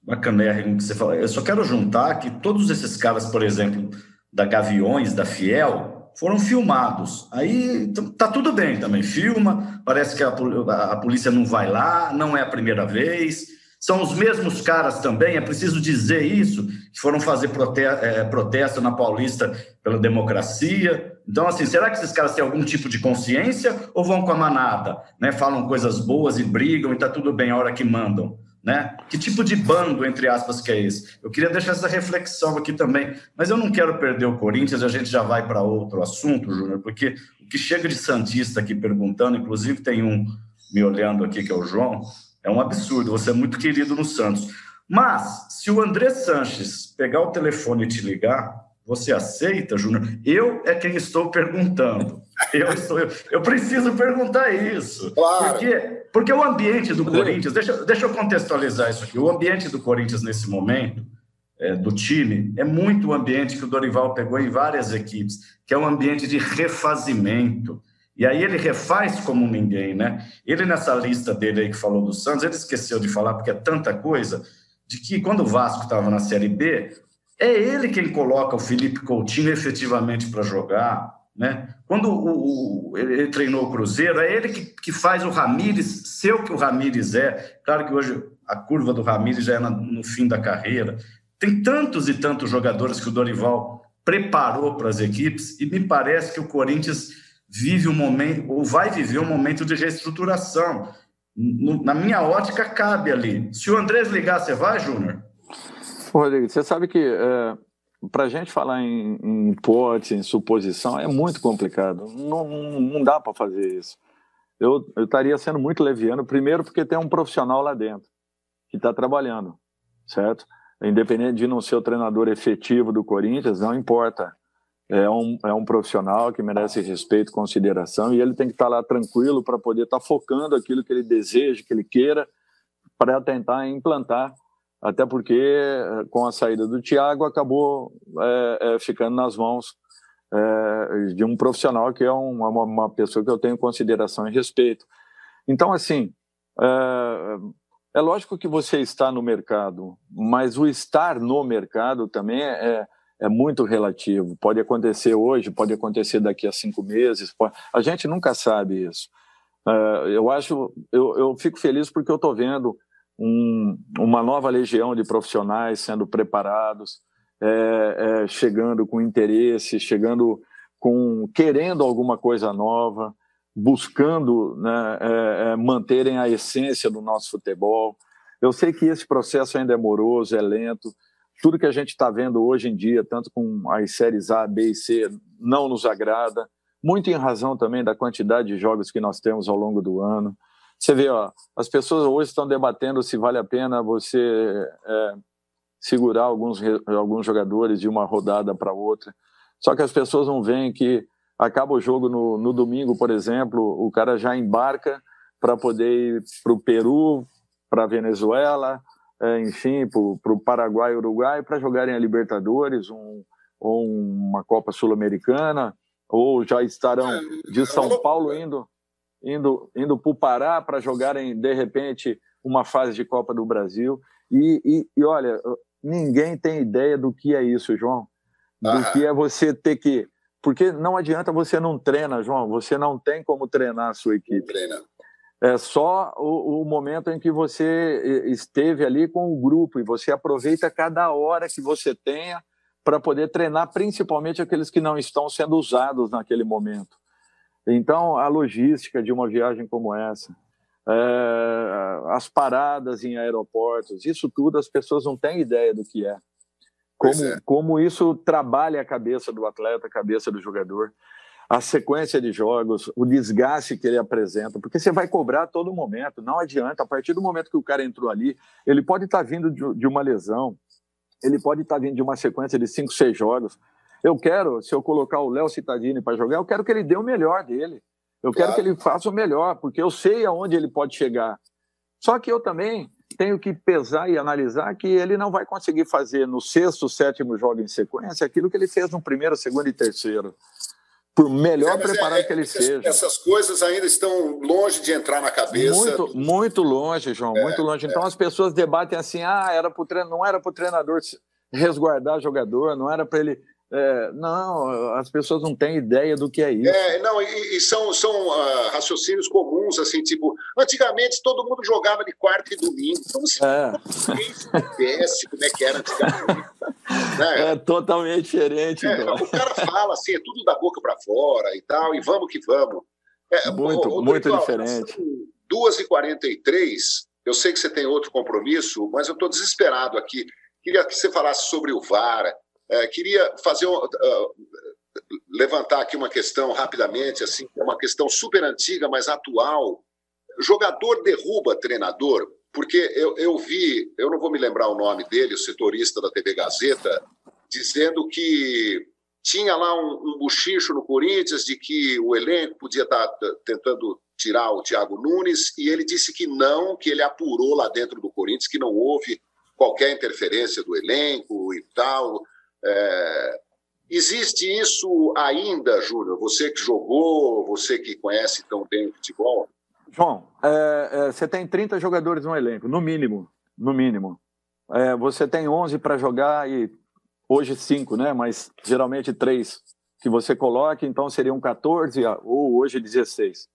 bacanérrimo que você falou. Eu só quero juntar que todos esses caras, por exemplo, da Gaviões, da Fiel, foram filmados. Aí tá tudo bem também, filma, parece que a, a polícia não vai lá, não é a primeira vez. São os mesmos caras também, é preciso dizer isso, que foram fazer prote é, protesto na Paulista pela democracia. Então, assim, será que esses caras têm algum tipo de consciência ou vão com a manada? Né? Falam coisas boas e brigam e tá tudo bem a hora que mandam. Né? Que tipo de bando, entre aspas, que é esse? Eu queria deixar essa reflexão aqui também, mas eu não quero perder o Corinthians, a gente já vai para outro assunto, Júnior, porque o que chega de Santista aqui perguntando, inclusive tem um me olhando aqui, que é o João, é um absurdo, você é muito querido no Santos. Mas, se o André Sanches pegar o telefone e te ligar, você aceita, Júnior? Eu é quem estou perguntando. Eu, estou, eu, eu preciso perguntar isso. Claro. Porque, porque o ambiente do Corinthians, deixa, deixa eu contextualizar isso aqui. O ambiente do Corinthians nesse momento, é, do time, é muito o ambiente que o Dorival pegou em várias equipes, que é um ambiente de refazimento. E aí ele refaz como ninguém, né? Ele nessa lista dele aí que falou do Santos, ele esqueceu de falar, porque é tanta coisa, de que quando o Vasco estava na Série B, é ele quem coloca o Felipe Coutinho efetivamente para jogar. Né? Quando o, o, ele treinou o Cruzeiro, é ele que, que faz o Ramires ser o que o Ramires é. Claro que hoje a curva do Ramires já é no fim da carreira. Tem tantos e tantos jogadores que o Dorival preparou para as equipes e me parece que o Corinthians vive um momento, ou vai viver um momento de reestruturação. Na minha ótica, cabe ali. Se o Andrés ligar, você vai, Júnior? Rodrigo, você sabe que é, para a gente falar em, em hipótese, em suposição, é muito complicado. Não, não, dá para fazer isso. Eu, eu estaria sendo muito leviano, primeiro porque tem um profissional lá dentro que está trabalhando, certo? Independente de não ser o treinador efetivo do Corinthians, não importa. É um, é um profissional que merece respeito, consideração, e ele tem que estar tá lá tranquilo para poder estar tá focando aquilo que ele deseja, que ele queira, para tentar implantar até porque eh, com a saída do Thiago acabou é, é, ficando nas mãos é, de um profissional que é uma, uma, pessoa que eu tenho consideração e respeito. Então, assim, é, lógico que você está no mercado, mas o estar no mercado também é, é muito relativo. Pode acontecer hoje, pode acontecer daqui a cinco meses, pode... a gente nunca sabe isso. eu acho, eu, eu fico feliz porque eu estou vendo um, uma nova legião de profissionais sendo preparados, é, é, chegando com interesse, chegando com querendo alguma coisa nova, buscando né, é, é, manterem a essência do nosso futebol. Eu sei que esse processo ainda é moroso, é lento. Tudo que a gente está vendo hoje em dia, tanto com as séries A, B e C, não nos agrada. Muito em razão também da quantidade de jogos que nós temos ao longo do ano. Você vê, ó, as pessoas hoje estão debatendo se vale a pena você é, segurar alguns, alguns jogadores de uma rodada para outra. Só que as pessoas não veem que acaba o jogo no, no domingo, por exemplo, o cara já embarca para poder ir para o Peru, para a Venezuela, é, enfim, para o Paraguai e Uruguai, para jogarem a Libertadores, um, ou uma Copa Sul-Americana, ou já estarão é, de São Paulo indo indo, indo para o Pará para jogarem, de repente, uma fase de Copa do Brasil. E, e, e, olha, ninguém tem ideia do que é isso, João. Do ah. que é você ter que. Porque não adianta você não treina, João. Você não tem como treinar a sua equipe. Treina. É só o, o, momento em que você esteve ali com o grupo e você aproveita cada hora que você tenha para poder treinar, principalmente aqueles que não estão sendo usados naquele momento. Então, a logística de uma viagem como essa, é, as paradas em aeroportos, isso tudo as pessoas não têm ideia do que é. Como, é. como isso trabalha a cabeça do atleta, a cabeça do jogador, a sequência de jogos, o desgaste que ele apresenta, porque você vai cobrar a todo momento, não adianta, a partir do momento que o cara entrou ali, ele pode estar tá vindo de, de uma lesão, ele pode estar tá vindo de uma sequência de cinco, seis jogos, eu quero, se eu colocar o Léo Cittadini para jogar, eu quero que ele dê o melhor dele. Eu claro. quero que ele faça o melhor, porque eu sei aonde ele pode chegar. Só que eu também tenho que pesar e analisar que ele não vai conseguir fazer no sexto, sétimo jogo em sequência aquilo que ele fez no primeiro, segundo e terceiro. Por melhor é, preparado é, que ele essas, seja. Essas coisas ainda estão longe de entrar na cabeça. Muito, muito longe, João, é, muito longe. Então é. as pessoas debatem assim: ah, era pro treino, não era para o treinador resguardar jogador, não era para ele é, não, as pessoas não têm ideia do que é isso. É, não, e, e são, são uh, raciocínios comuns, assim, tipo, antigamente todo mundo jogava de quarta e domingo, então se é. soubesse como é que era antigamente. né? É totalmente diferente. É, então. o cara fala assim, é tudo da boca para fora e tal, e vamos que vamos. É, muito, o, muito diferente. 2h43, eu sei que você tem outro compromisso, mas eu estou desesperado aqui. Queria que você falasse sobre o VAR, é, queria fazer uh, levantar aqui uma questão rapidamente, assim, é uma questão super antiga, mas atual. Jogador derruba treinador, porque eu, eu vi, eu não vou me lembrar o nome dele, o setorista da TV Gazeta, dizendo que tinha lá um, um buchicho no Corinthians de que o elenco podia estar tentando tirar o Thiago Nunes, e ele disse que não, que ele apurou lá dentro do Corinthians, que não houve qualquer interferência do elenco e tal. É, existe isso ainda, Júnior? Você que jogou, você que conhece tão bem o futebol? João, é, é, você tem 30 jogadores no elenco, no mínimo. No mínimo. É, você tem 11 para jogar e hoje 5, né? Mas geralmente 3 que você coloca, então seriam 14 ou hoje 16.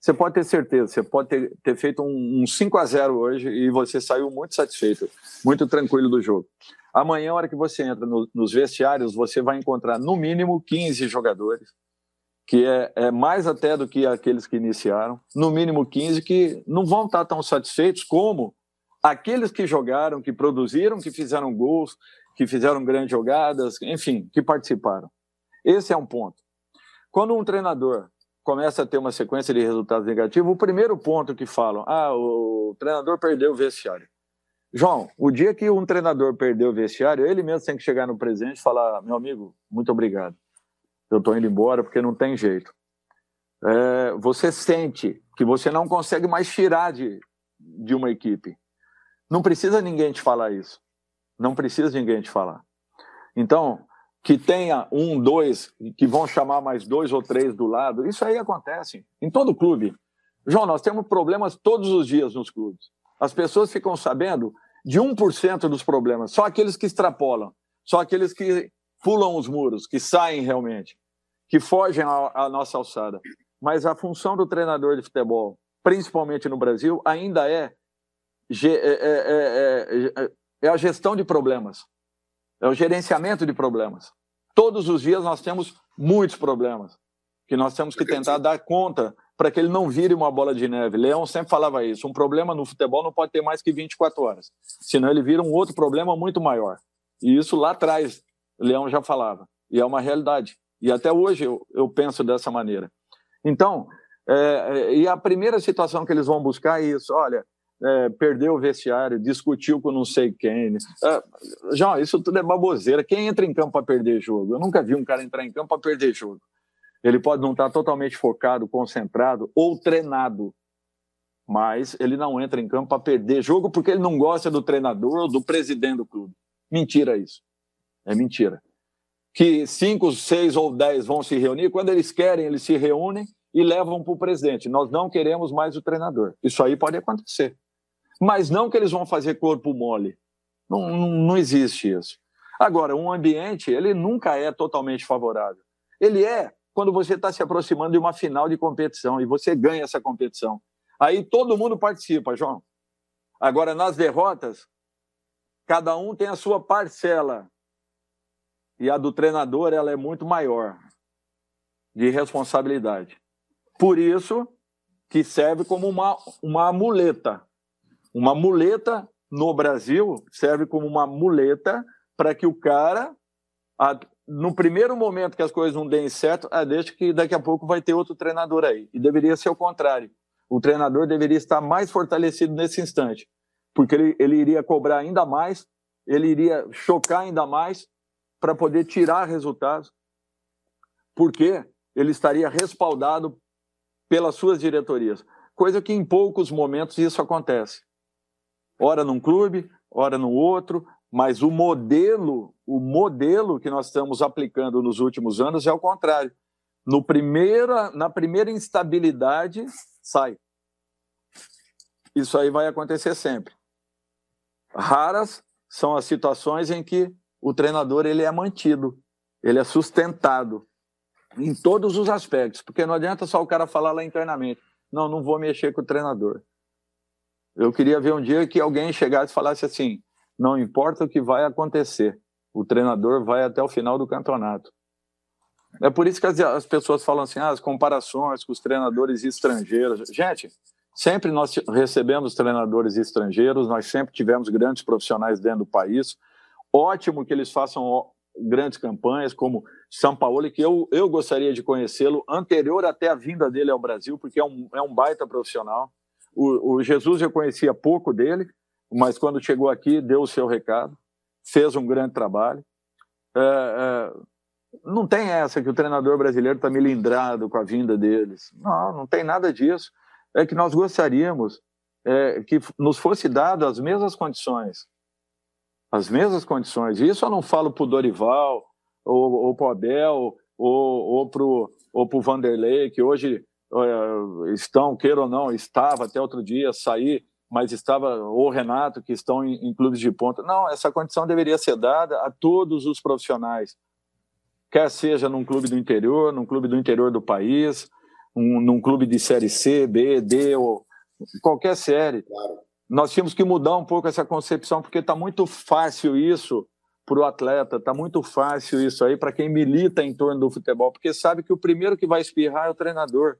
Você pode ter certeza, você pode ter, ter feito um, um 5 a 0 hoje e você saiu muito satisfeito, muito tranquilo do jogo. Amanhã, a hora que você entra no, nos vestiários, você vai encontrar no mínimo 15 jogadores, que é, é, mais até do que aqueles que iniciaram, no mínimo 15 que não vão estar tão satisfeitos como aqueles que jogaram, que produziram, que fizeram gols, que fizeram grandes jogadas, enfim, que participaram. Esse é um ponto. Quando um treinador começa a ter uma sequência de resultados negativos, o primeiro ponto que falam, ah, o treinador perdeu o vestiário. João, o dia que um treinador perdeu o vestiário, ele mesmo tem que chegar no presente e falar, meu amigo, muito obrigado. Eu estou indo embora porque não tem jeito. É, você sente que você não consegue mais tirar de, de uma equipe. Não precisa ninguém te falar isso. Não precisa ninguém te falar. Então, que tenha um, dois, que vão chamar mais dois ou três do lado, isso aí acontece em todo clube. João, nós temos problemas todos os dias nos clubes. As pessoas ficam sabendo de 1% dos problemas, só aqueles que extrapolam, só aqueles que pulam os muros, que saem realmente, que fogem à nossa alçada. Mas a função do treinador de futebol, principalmente no Brasil, ainda é é, é, é, é, a gestão de problemas, é o gerenciamento de problemas. Todos os dias nós temos muitos problemas que nós temos que tentar dar conta para que ele não vire uma bola de neve. Leão sempre falava isso: um problema no futebol não pode ter mais que 24 horas, senão ele vira um outro problema muito maior. E isso lá atrás, Leão já falava, e é uma realidade. E até hoje eu, eu penso dessa maneira. Então, é, e a primeira situação que eles vão buscar é isso: olha, é, perdeu o vestiário, discutiu com não sei quem. É, João, isso tudo é baboseira. Quem entra em campo para perder jogo? Eu nunca vi um cara entrar em campo para perder jogo. Ele pode não estar totalmente focado, concentrado ou treinado, mas ele não entra em campo para perder jogo porque ele não gosta do treinador ou do presidente do clube. Mentira isso. É mentira. Que cinco, seis ou dez vão se reunir, quando eles querem, eles se reúnem e levam para o presidente. Nós não queremos mais o treinador. Isso aí pode acontecer mas não que eles vão fazer corpo mole. Não, não, não existe isso. Agora, um ambiente, ele nunca é totalmente favorável. Ele é quando você está se aproximando de uma final de competição e você ganha essa competição. Aí todo mundo participa, João. Agora, nas derrotas, cada um tem a sua parcela. E a do treinador ela é muito maior de responsabilidade. Por isso que serve como uma, uma muleta uma muleta no Brasil serve como uma muleta para que o cara, no primeiro momento que as coisas não deem certo, ah, deixa que daqui a pouco vai ter outro treinador aí. E deveria ser o contrário. O treinador deveria estar mais fortalecido nesse instante, porque ele, ele iria cobrar ainda mais, ele iria chocar ainda mais para poder tirar resultados, porque ele estaria respaldado pelas suas diretorias. Coisa que em poucos momentos isso acontece ora num clube, ora no outro, mas o modelo, o modelo que nós estamos aplicando nos últimos anos é o contrário. No primeira, na primeira instabilidade, sai. Isso aí vai acontecer sempre. Raras são as situações em que o treinador ele é mantido, ele é sustentado em todos os aspectos, porque não adianta só o cara falar lá internamente, não, não vou mexer com o treinador. Eu queria ver um dia que alguém chegasse e falasse assim: não importa o que vai acontecer, o treinador vai até o final do campeonato. É por isso que as, as pessoas falam assim: ah, as comparações com os treinadores estrangeiros. Gente, sempre nós recebemos treinadores estrangeiros, nós sempre tivemos grandes profissionais dentro do país. Ótimo que eles façam grandes campanhas, como São Paulo, que eu, eu gostaria de conhecê-lo anterior até a vinda dele ao Brasil, porque é um, é um baita profissional. O, o Jesus eu conhecia pouco dele, mas quando chegou aqui deu o seu recado, fez um grande trabalho. É, é, não tem essa que o treinador brasileiro está melindrado com a vinda deles. Não, não tem nada disso. É que nós gostaríamos é, que nos fosse dado as mesmas condições. As mesmas condições. E isso eu não falo para o Dorival, ou, ou para o Abel, ou, ou para o Vanderlei, que hoje estão, queira ou não, estava até outro dia, sair, mas estava o Renato, que estão em, em, clubes de ponta. Não, essa condição deveria ser dada a todos os profissionais, quer seja num clube do interior, num clube do interior do país, um, num clube de série C, B, D, ou qualquer série. Claro. Nós tínhamos que mudar um pouco essa concepção, porque está muito fácil isso para o atleta, está muito fácil isso aí para quem milita em torno do futebol, porque sabe que o primeiro que vai espirrar é o treinador.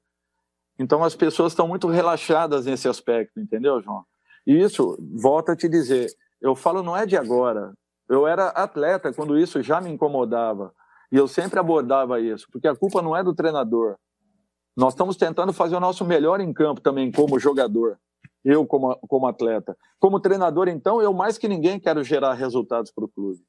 Então as pessoas estão muito relaxadas nesse aspecto, entendeu, João? E isso, volto a te dizer, eu falo não é de agora. Eu era atleta quando isso já me incomodava. E eu sempre abordava isso, porque a culpa não é do treinador. Nós estamos tentando fazer o nosso melhor em campo também, como jogador. Eu, como, como atleta. Como treinador, então, eu mais que ninguém quero gerar resultados para o clube.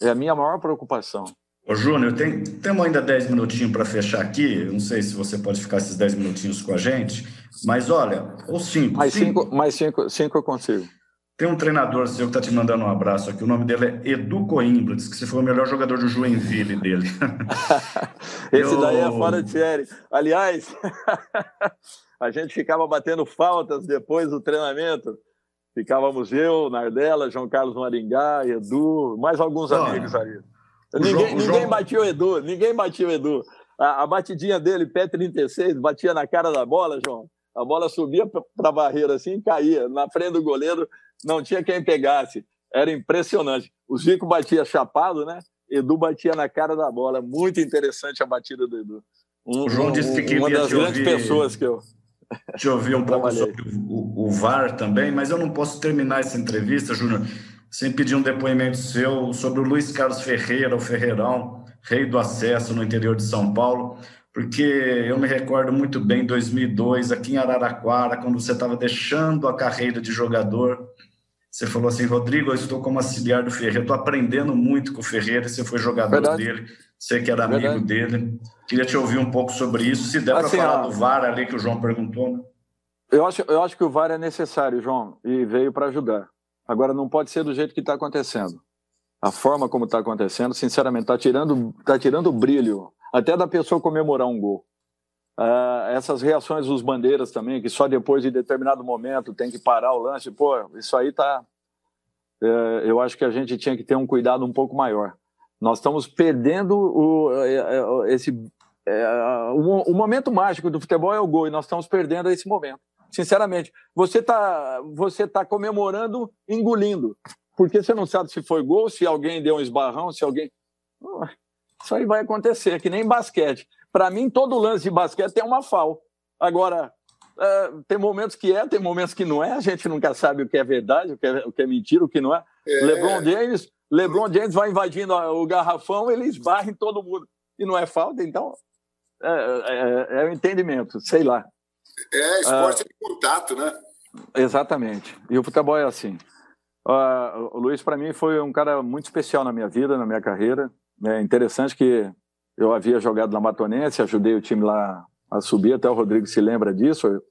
É a minha maior preocupação. Ô, Júnior, tem, temos ainda 10 minutinhos para fechar aqui. Eu não sei se você pode ficar esses 10 minutinhos com a gente, mas olha, ou 5. Mais 5 mais cinco, cinco eu consigo. Tem um treinador seu que está te mandando um abraço aqui. O nome dele é Edu Coimbra. Diz que você foi o melhor jogador do Joinville dele. Esse eu... daí é fora de série. Aliás, a gente ficava batendo faltas depois do treinamento. Ficávamos eu, Nardella, João Carlos Maringá, Edu, mais alguns Olha, amigos ali. Ninguém, João, ninguém batia o Edu, ninguém batia o Edu. A, a batidinha dele, pé 36, batia na cara da bola, João. A bola subia para a barreira assim e caía. Na frente do goleiro, não tinha quem pegasse. Era impressionante. O Zico batia chapado, né? Edu batia na cara da bola. Muito interessante a batida do Edu. Um, o João disse que uma das grandes ouvir, pessoas que eu. Te ouvir um pouco sobre o, o, VAR também, mas eu não posso terminar essa entrevista, Júnior, sem pedir um depoimento seu sobre o Luiz Carlos Ferreira, o Ferreirão, rei do acesso no interior de São Paulo porque eu me recordo muito bem 2002 aqui em Araraquara, quando você estava deixando a carreira de jogador, você falou assim, Rodrigo, eu estou como auxiliar do Ferreira, estou aprendendo muito com o Ferreira, você foi jogador Verdade. dele, você que era amigo Verdade. dele. Queria te ouvir um pouco sobre isso, se der assim, para falar do VAR ali que o João perguntou. Né? Eu, acho, eu acho que o VAR é necessário, João, e veio para ajudar. Agora, não pode ser do jeito que está acontecendo. A forma como está acontecendo, sinceramente, está tirando, tá tirando o brilho até da pessoa comemorar um gol. Uh, essas reações dos bandeiras também, que só depois de determinado momento tem que parar o lance, pô, isso aí tá. Uh, eu acho que a gente tinha que ter um cuidado um pouco maior. Nós estamos perdendo o, uh, esse. O, momento mágico do futebol é o gol e nós estamos perdendo esse momento. Sinceramente, você está você tá comemorando engolindo, porque você não sabe se foi gol, se alguém deu um esbarrão, se alguém. Isso aí vai acontecer, que nem basquete. Para mim, todo lance de basquete tem uma fal. Agora, é, tem momentos que é, tem momentos que não é. A gente nunca sabe o que é verdade, o que é, o que é mentira, o que não é. é. LeBron James, LeBron James vai invadindo o garrafão, ele esbarra em todo mundo. E não é falta, então é, é, é o entendimento, sei lá. É, esporte de contato, né? Exatamente. E o futebol é assim. Uh, o Luiz, para mim, foi um cara muito especial na minha vida, na minha carreira. É interessante que eu havia jogado na Matonense, ajudei o time lá a subir, até o Rodrigo se lembra disso,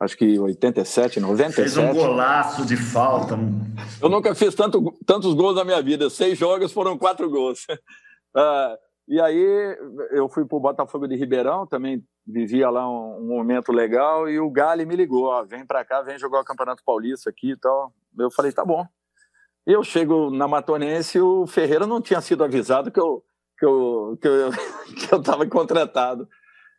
acho que 87, 97. Fez um golaço de falta. Eu nunca fiz tanto, tantos gols na minha vida, seis jogos foram quatro gols. Uh, e aí eu fui para o Botafogo de Ribeirão, também vivia lá um, um, momento legal, e o Gali me ligou, ó, vem para cá, vem jogar o Campeonato Paulista aqui e tal. Eu falei, tá bom. Eu chego na Matonense e o Ferreira não tinha sido avisado que eu que eu que eu que eu estava contratado.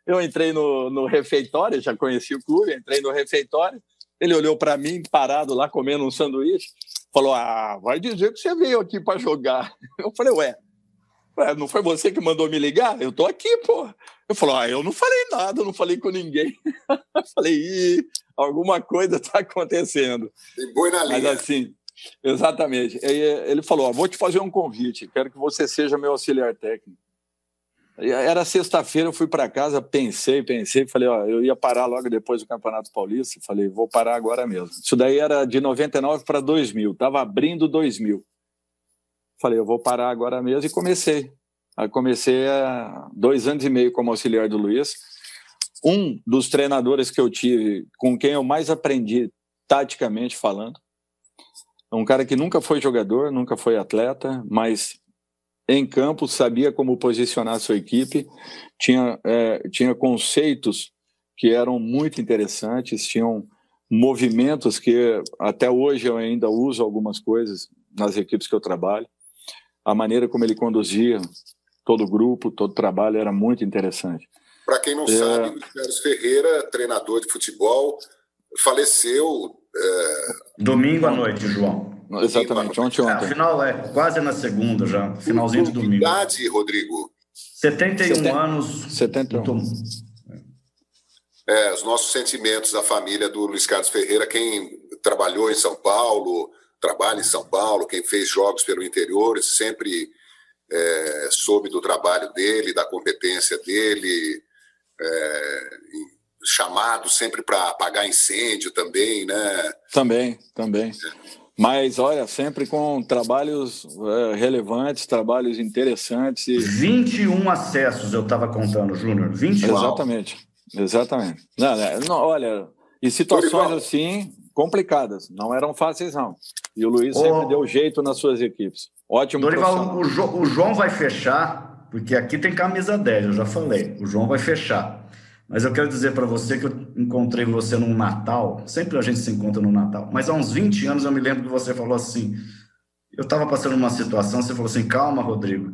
Eu entrei no, no refeitório, já conheci o clube, entrei no refeitório. Ele olhou para mim parado lá comendo um sanduíche, falou: "Ah, vai dizer que você veio aqui para jogar". Eu falei: "Ué, ué, não foi você que mandou me ligar? Eu tô aqui, pô". Eu falei: "Ah, eu não falei nada, não falei com ninguém". falei: Ih, alguma coisa está acontecendo". Tem boi na linha. Mas assim, Exatamente. Ele falou: vou te fazer um convite, quero que você seja meu auxiliar técnico. Era sexta-feira, eu fui para casa, pensei, pensei, falei, ó, eu ia parar logo depois do Campeonato Paulista, falei, vou parar agora mesmo. Isso daí era de 99 para 2000, estava abrindo 2000. Falei, eu vou parar agora mesmo e comecei. Aí comecei há dois anos e meio como auxiliar do Luiz. Um dos treinadores que eu tive, com quem eu mais aprendi taticamente falando, um cara que nunca foi jogador, nunca foi atleta, mas em campo sabia como posicionar sua equipe, tinha, é, tinha conceitos que eram muito interessantes, tinham movimentos que até hoje eu ainda uso algumas coisas nas equipes que eu trabalho. A maneira como ele conduzia todo o grupo, todo o trabalho era muito interessante. Para quem não é... sabe, o Carlos Ferreira, treinador de futebol, faleceu é... Domingo à noite, João. Exatamente, ontem, ontem. É, final é quase na segunda já, finalzinho de domingo. idade, Rodrigo? 71 Seten... anos. 71. É, os nossos sentimentos à família do Luiz Carlos Ferreira, quem trabalhou em São Paulo, trabalha em São Paulo, quem fez jogos pelo interior, sempre é, soube do trabalho dele, da competência dele, é, chamado sempre para apagar incêndio também, né? Também, também. Mas, olha, sempre com trabalhos é, relevantes, trabalhos interessantes. E... 21 acessos eu estava contando, Júnior. 21. Exatamente, exatamente. Não, não, olha, e situações assim complicadas, não eram fáceis, não. E o Luiz sempre deu jeito nas suas equipes. Ótimo Dorival, o, jo, o João vai fechar, porque aqui tem camisa 10, eu já falei. O João vai fechar. Mas eu quero dizer para você que eu encontrei você num Natal, sempre a gente se encontra no Natal, mas há uns 20 anos eu me lembro que você falou assim: eu estava passando uma situação, você falou assim, calma, Rodrigo,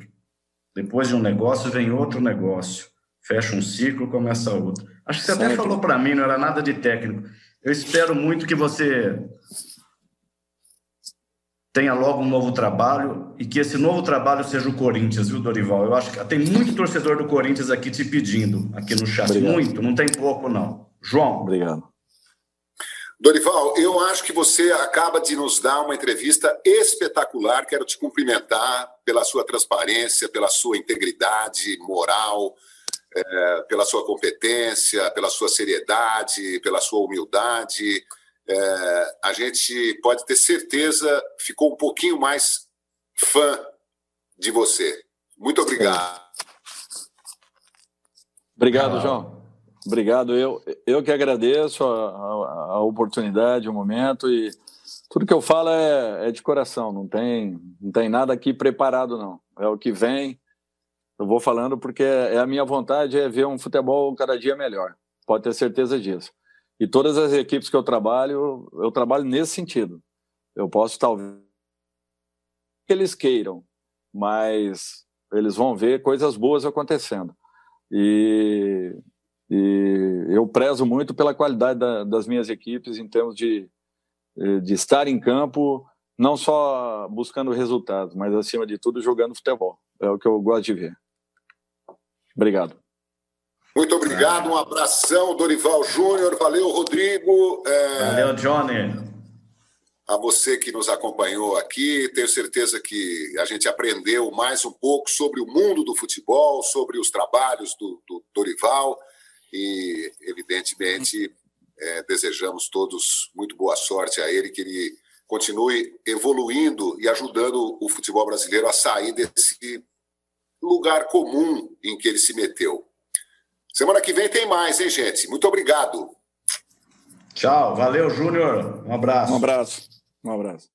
depois de um negócio vem outro negócio, fecha um ciclo, começa outro. Acho que você sempre. até falou para mim, não era nada de técnico. Eu espero muito que você tenha logo um novo trabalho e que esse novo trabalho seja o Corinthians, viu, Dorival? Eu acho que tem muito torcedor do Corinthians aqui te pedindo, aqui no chat. Obrigado. Muito, não tem pouco, não. João. Obrigado. Dorival, eu acho que você acaba de nos dar uma entrevista espetacular. Quero te cumprimentar pela sua transparência, pela sua integridade moral, é, pela sua competência, pela sua seriedade, pela sua humildade é, a gente pode ter certeza ficou um pouquinho mais fã de você. Muito obrigado. Obrigado, João. Obrigado. Eu, eu que agradeço a, a, a oportunidade, o momento e tudo que eu falo é, é, de coração. Não tem, não tem nada aqui preparado, não. É o que vem. Eu vou falando porque é a minha vontade é ver um futebol cada dia melhor. Pode ter certeza disso. E todas as equipes que eu trabalho, eu trabalho nesse sentido. Eu posso talvez que eles queiram, mas eles vão ver coisas boas acontecendo. E, e eu prezo muito pela qualidade da, das minhas equipes em termos de, de estar em campo, não só buscando resultados, mas acima de tudo jogando futebol. É o que eu gosto de ver. Obrigado. Muito obrigado, um abração, Dorival Júnior. Valeu, Rodrigo. É... Valeu, Johnny. A você que nos acompanhou aqui, tenho certeza que a gente aprendeu mais um pouco sobre o mundo do futebol, sobre os trabalhos do, do Dorival e, evidentemente, é, desejamos todos muito boa sorte a ele, que ele continue evoluindo e ajudando o futebol brasileiro a sair desse lugar comum em que ele se meteu. Semana que vem tem mais, hein, gente? Muito obrigado. Tchau, valeu, Júnior. Um abraço. Um abraço. Um abraço.